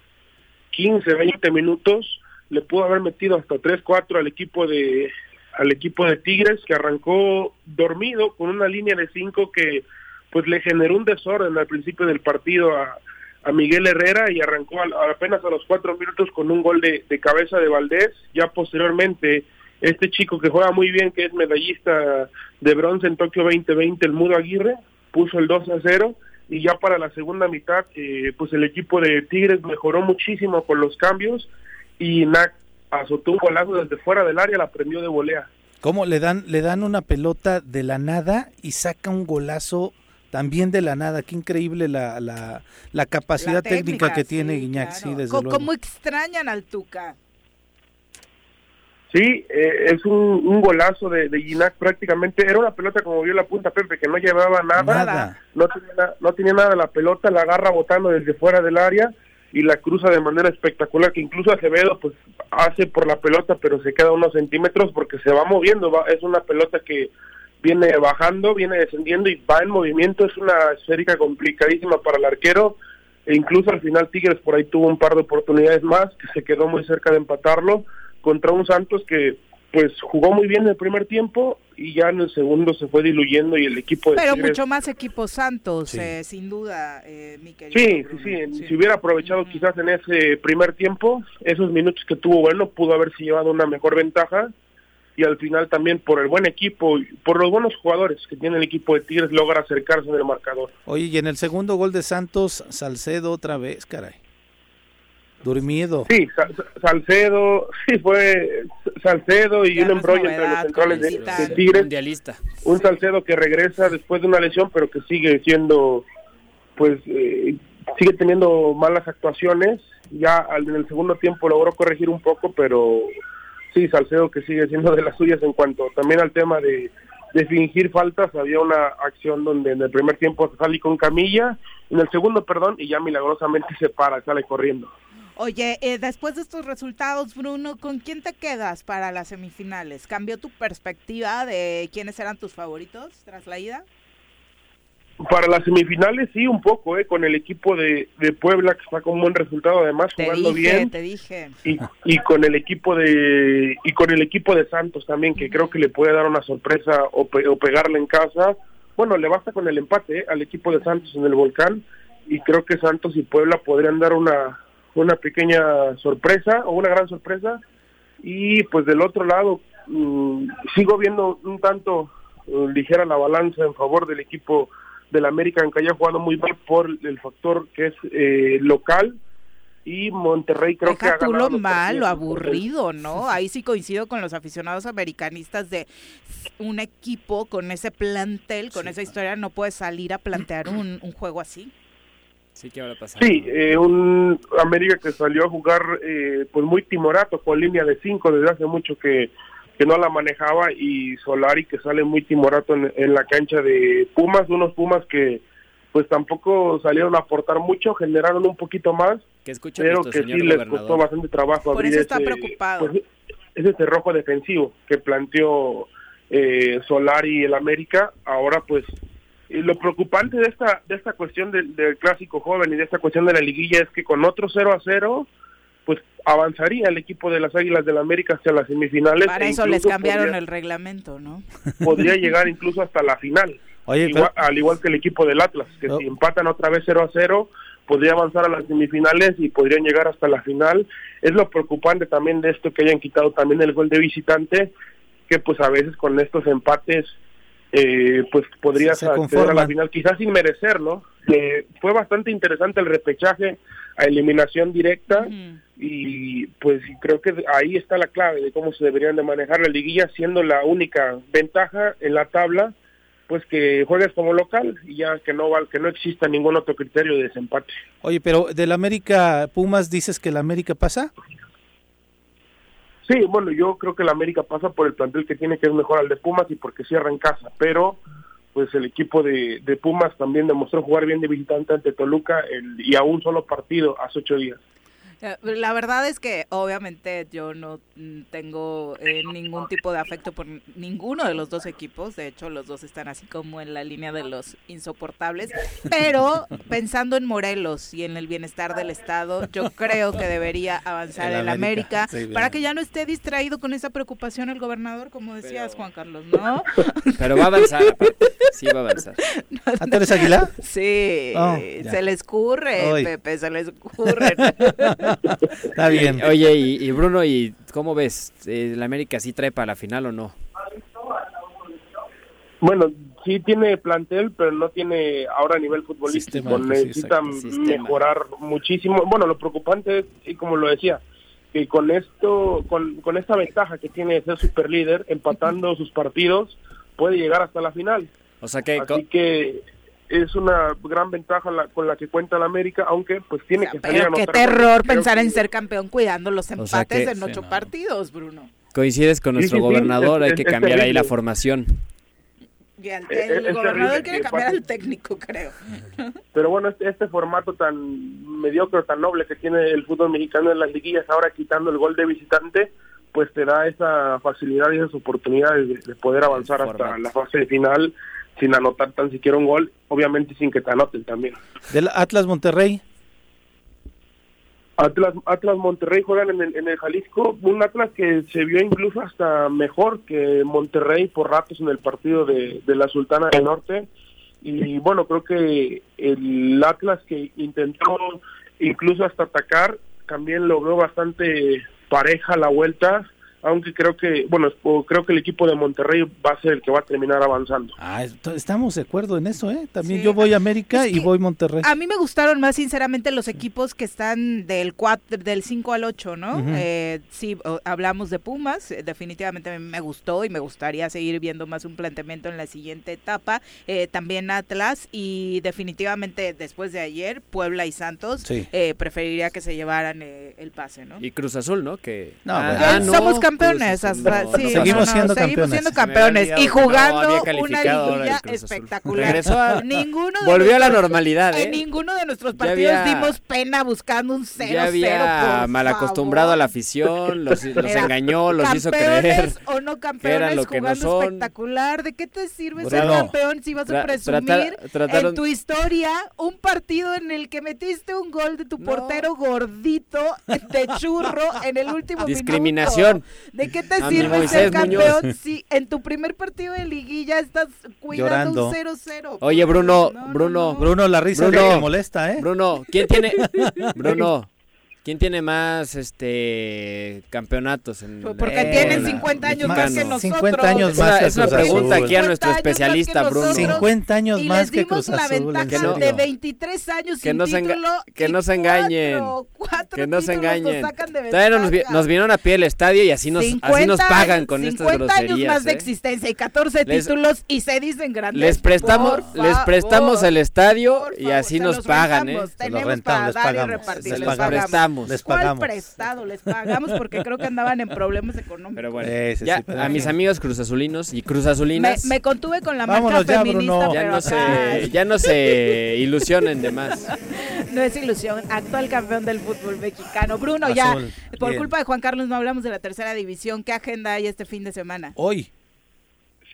L: 15, 20 minutos le pudo haber metido hasta 3-4 al equipo de al equipo de Tigres que arrancó dormido con una línea de 5 que pues le generó un desorden al principio del partido a, a Miguel Herrera y arrancó al- apenas a los 4 minutos con un gol de, de cabeza de Valdés, ya posteriormente este chico que juega muy bien que es medallista de bronce en Tokio 2020 el Mudo Aguirre puso el 2 a 0 y ya para la segunda mitad eh, pues el equipo de Tigres mejoró muchísimo con los cambios y Nac azotó un golazo desde fuera del área, la prendió de volea.
B: ¿Cómo le dan, le dan una pelota de la nada y saca un golazo también de la nada? Qué increíble la, la, la capacidad
A: La
B: técnica, que
A: sí,
B: tiene Guiñac,
A: claro.
B: sí, desde luego.
A: ¿Cómo extrañan al Tuca?
L: Sí, eh, es un, un golazo de, de Ginac prácticamente. Era una pelota como vio la punta Pepe, que no llevaba nada.
B: Nada.
L: No, tenía, no tenía nada la pelota, la agarra botando desde fuera del área y la cruza de manera espectacular, que incluso Acevedo pues hace por la pelota, pero se queda unos centímetros porque se va moviendo. va- es una pelota que viene bajando, viene descendiendo y va en movimiento. Es una esférica complicadísima para el arquero. e incluso al final Tigres por ahí tuvo un par de oportunidades más, que se quedó muy cerca de empatarlo contra un Santos que pues jugó muy bien en el primer tiempo y ya en el segundo se fue diluyendo y el equipo de
A: Pero
L: Tigres-
A: mucho más equipo Santos,
L: Sí.
A: eh, sin duda, eh, mi querido
L: Sí, sí,
A: Bruno.
L: sí, Si hubiera aprovechado quizás en ese primer tiempo, esos minutos que tuvo bueno, pudo haberse llevado una mejor ventaja y al final también por el buen equipo, y por los buenos jugadores que tiene el equipo de Tigres, logra acercarse en el marcador.
B: Oye, y en el segundo gol de Santos, Salcedo otra vez, caray. Dormido.
L: Sí, Sa- Sa- Salcedo, sí fue Salcedo y
G: Ya
L: un
G: no
L: embrollo entre los centrales de, de. Tigres.
G: Mundialista.
L: Un Salcedo que regresa después de una lesión, pero que sigue siendo, pues, eh, sigue teniendo malas actuaciones. Ya en el segundo tiempo logró corregir un poco, pero sí, Salcedo que sigue siendo de las suyas en cuanto también al tema de, de fingir faltas. Había una acción donde en el primer tiempo sale con camilla, en el segundo, perdón, y ya milagrosamente se para, sale corriendo.
A: Oye, eh, después de estos resultados, Bruno, ¿con quién te quedas para las semifinales? ¿Cambió tu perspectiva de quiénes eran tus favoritos tras la ida?
L: Para las semifinales sí, un poco, ¿eh? con el equipo de, de Puebla que está con un buen resultado, además
A: Te
L: jugando
A: dije,
L: bien.
A: te dije.
L: y, y con el equipo de y con el equipo de Santos también que creo que le puede dar una sorpresa o, pe- o pegarle en casa bueno le basta con el empate ¿eh? al equipo de Santos en el volcán y creo que Santos y Puebla podrían dar una una pequeña sorpresa o una gran sorpresa y pues del otro lado mm, sigo viendo un tanto eh, ligera la balanza en favor del equipo del América aunque haya jugado muy bien por el factor que es eh, local y Monterrey creo que ha
A: tú
L: ganado
A: lo mal, lo aburrido, ¿no? Ahí sí coincido con los aficionados americanistas de un equipo con ese plantel, con esa historia, no puede salir a plantear un, un juego así.
G: Sí, ¿qué habrá pasado?
L: Sí, eh, un América que salió a jugar eh, pues muy timorato con línea de cinco desde hace mucho que, que no la manejaba y Solari que sale muy timorato en, en la cancha de Pumas, unos Pumas que pues tampoco salieron a aportar mucho, generaron un poquito más,
G: Que escucha
L: pero que sí les
G: gobernador.
L: costó bastante trabajo
A: Por
L: abrir
A: eso está
L: ese,
A: preocupado.
L: pues, ese cerrojo defensivo que planteó eh, Solari y el América. Ahora, pues, lo preocupante de esta de esta cuestión del, del clásico joven y de esta cuestión de la liguilla es que con otro 0 a 0, pues avanzaría el equipo de las Águilas del América hacia las semifinales.
A: Para
L: e
A: eso les cambiaron
L: podría,
A: el reglamento, ¿no?
L: podría llegar incluso hasta la final.
B: Oye,
L: Igual- al igual que el equipo del Atlas, que si empatan otra vez 0 a 0, podría avanzar a las semifinales y podrían llegar hasta la final. Es lo preocupante también de esto que hayan quitado también el gol de visitante, que pues a veces con estos empates eh, pues podrías acceder a la final quizás sin merecerlo. Eh, fue bastante interesante el repechaje a eliminación directa y pues creo que ahí está la clave de cómo se deberían de manejar la liguilla siendo la única ventaja en la tabla pues que juegues como local y ya que no val- que no exista ningún otro criterio de desempate.
B: Oye, pero del América Pumas dices que el América pasa.
L: Sí, bueno, yo creo que la América pasa por el plantel que tiene que es mejor al de Pumas y porque cierra en casa, pero pues el equipo de, de Pumas también demostró jugar bien de visitante ante Toluca el- y a un solo partido hace ocho días.
A: Eh, La verdad es que obviamente yo no mm, tengo eh, ningún tipo de afecto por ninguno de los dos equipos, de hecho los dos están así como en la línea de los insoportables, pero pensando en Morelos y en el bienestar del Estado, yo creo que debería avanzar
B: El
A: el
B: América,
A: América,
B: sí, bien.
A: para que ya no esté distraído con esa preocupación el gobernador, como decías Juan Carlos, ¿no?
G: Pero va a avanzar. Sí, va a avanzar.
B: ¿Ah, tú eres Águila?
A: Sí,
B: Oh,
A: se le escurre. Pepe, se le escurre.
B: Está bien.
G: Oye, y, y Bruno, ¿y cómo ves? ¿El América sí trae para la final o no?
L: Bueno, sí tiene plantel, pero no tiene ahora a nivel futbolístico.
B: Sistema, sí,
L: Necesita.
B: Sistema.
L: mejorar muchísimo. Bueno, lo preocupante es, y como lo decía, que con esto, con, con esta ventaja que tiene de ser super líder, empatando sus partidos, puede llegar hasta la final.
G: O sea que...
L: Así que es una gran ventaja la- con la que cuenta la América, aunque pues tiene que salir a
A: Pero qué terror pensar
L: que-
A: en ser campeón cuidando los
G: sea
A: empates
G: que-
A: en ocho partidos, Bruno.
G: Coincides con nuestro
L: sí, sí,
G: gobernador,
L: es-
G: hay que
L: es-
G: cambiar ahí la formación.
A: Y el,
L: Eh,
A: el
L: es
A: gobernador
L: terrible
A: quiere
L: que
A: cambiar al técnico, creo.
L: Pero bueno, este, este formato tan mediocre, tan noble que tiene el fútbol mexicano en las liguillas, ahora quitando el gol de visitante, pues te da esa facilidad y esas oportunidades de, de poder avanzar hasta la fase de final sin anotar tan siquiera un gol, obviamente sin que te anoten también.
B: Del Atlas Monterrey.
L: Atlas, Atlas Monterrey juegan en el, en el Jalisco, un Atlas que se vio incluso hasta mejor que Monterrey por ratos en el partido de, de la Sultana del Norte. Y bueno, creo que el Atlas que intentó incluso hasta atacar, también logró bastante pareja la vuelta aunque creo que, bueno, creo que el equipo de Monterrey va a ser el que va a terminar avanzando.
B: Ah, estamos de acuerdo en eso, ¿eh? También yo voy a América y voy Monterrey.
A: A mí me gustaron más, sinceramente, los equipos que están del 4, del 5 al 8, ¿no? eh, sí, hablamos de Pumas, eh, definitivamente me gustó y me gustaría seguir viendo más un planteamiento en la siguiente etapa. Eh, también Atlas y definitivamente después de ayer, Puebla y Santos, eh, preferiría que se llevaran el pase, ¿no?
G: Y Cruz Azul, ¿no? Que
A: no, ah, somos campeones.
B: seguimos siendo campeones.
A: siendo campeones y jugando una liguilla espectacular.
G: ninguno volvió a la normalidad. ¿eh?
A: En ninguno de nuestros partidos dimos pena buscando un 0-0. Ya
G: había mal acostumbrado a la afición, los, engañó, los hizo creer.
A: o no campeones lo jugando espectacular. ¿De qué te sirve ser campeón si vas a presumir en tu historia un partido en el que metiste un gol de tu portero gordito de churro en el último
G: Discriminación.
A: ¿De qué te sirve ser campeón si en tu primer partido de liguilla estás cuidando un 0-0?
G: Oye, Bruno, Bruno.
B: Bruno, la risa Bruno, molesta, ¿eh?
G: Bruno, ¿quién tiene? Bruno. ¿Quién tiene más este campeonatos? En
A: Porque tienen 50 años más que nosotros.
B: 50 años más
G: que Es una pregunta aquí a nuestro especialista, Bruno.
B: 50 años más que Cruz Azul.
A: la ventaja de 23 años
G: que
A: sin
G: no
A: título
G: Que no se engañen.
A: Cuatro,
G: que no se engañen.
A: Nos,
G: vinieron a pie el estadio y así nos, así nos pagan con estas groserías.
A: 50 años más de
G: ¿eh?
A: existencia y 14 títulos y se dicen grandes.
G: Les prestamos, les prestamos el estadio y así nos pagan, ¿eh?
A: Se los rentamos, les pagamos.
G: Les prestamos.
B: Les pagamos
A: prestado les pagamos porque creo que andaban en problemas económicos.
G: Pero bueno, ya, a mis amigos cruzazulinos y cruzazulinas.
A: Me, me contuve con la marca feminista,
G: ya, no se, ya no se ilusionen de más.
A: No es ilusión, actual campeón del fútbol mexicano. Bruno, ya, por culpa de Juan Carlos no hablamos de la tercera división. ¿Qué agenda hay este fin de semana?
B: Hoy.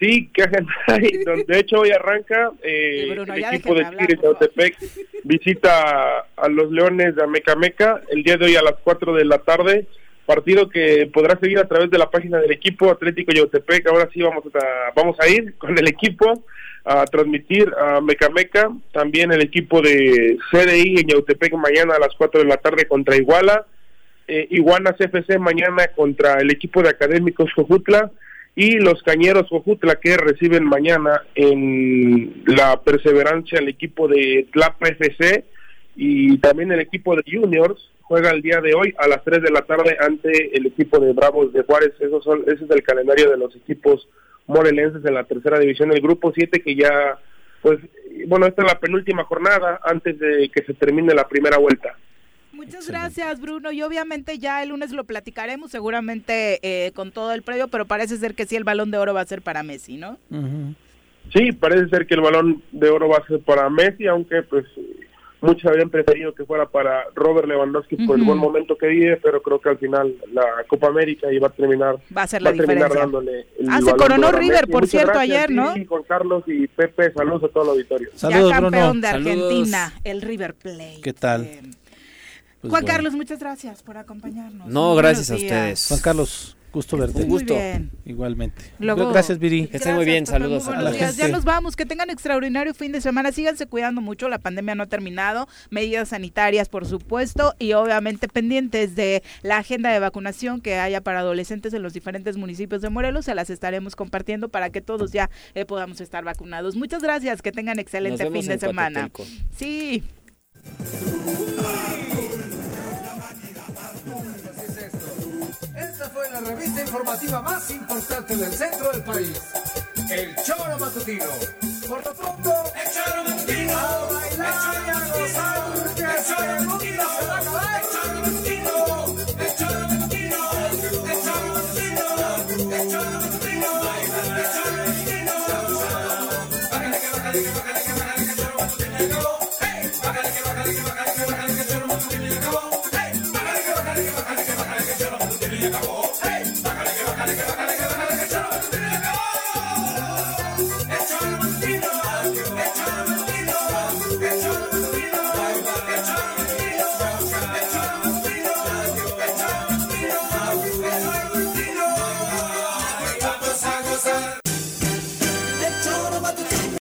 L: Sí, ¿qué agenda hay? De hecho, hoy arranca eh, el equipo de Tigres de Otepec visita a los Leones de Amecameca el día de hoy a las 4 de la tarde. Partido que podrá seguir a través de la página del equipo Atlético Yautepec. Ahora sí vamos a, vamos a ir con el equipo a transmitir a Mecameca. También el equipo de CDI en Yautepec mañana a las 4 de la tarde contra Iguala. Eh, Iguanas FC mañana contra el equipo de Académicos Jojutla y los Cañeros Jojutla que reciben mañana en la perseverancia el equipo de Tlapa FC y también el equipo de Juniors juega el día de hoy a las 3 de la tarde ante el equipo de Bravos de Juárez. Eso son, ese es el calendario de los equipos morelenses en la tercera división del grupo 7 que ya, pues, bueno, esta es la penúltima jornada antes de que se termine la primera vuelta.
A: Muchas gracias, Bruno. Y obviamente ya el lunes lo platicaremos, seguramente eh, con todo el previo, pero parece ser que sí el balón de oro va a ser para Messi, ¿no?
L: Sí, parece ser que el balón de oro va a ser para Messi, aunque pues muchos habían preferido que fuera para Robert Lewandowski por el buen momento que vive, pero creo que al final la Copa América iba a terminar
A: va a ser la
L: diferencia. dándole
A: ah, se coronó River, por cierto, ayer, ¿no?
L: Sí, Juan Carlos y Pepe, saludos a todo el auditorio.
A: Saludos, ya campeón de Argentina, el River Plate.
B: ¿Qué tal?
A: Pues Juan Carlos, muchas gracias por acompañarnos.
G: No, gracias a ustedes.
B: Juan Carlos, gusto verte.
G: Un gusto.
B: Igualmente. gracias, Viri.
G: Que estén muy bien, saludos a la
A: gente. Ya nos vamos, que tengan extraordinario fin de semana. Síganse cuidando mucho, la pandemia no ha terminado. Medidas sanitarias, por supuesto, y obviamente pendientes de la agenda de vacunación que haya para adolescentes en los diferentes municipios de Morelos. Se las estaremos compartiendo para que todos ya eh, podamos estar vacunados. Muchas gracias, que tengan excelente fin de semana. Sí.
M: revista informativa más importante del centro del país. El Choro Matutino. Por lo pronto, el Choro Matutino. A bailar el y a gozar. El Choro Matutino. Se va a acabar. El Choro Matutino. El Choro Matutino. El Choro Matutino. El Choro Matutino. El Choro Matutino. Bájale que bájale que bájale que bájale que el Choro Matutino ya acabó. Hey, bájale que bájale que bájale que bájale que el Choro Matutino ya acabó. Hey, bájale que bájale que bájale que bájale que el Choro Matutino ya acabó.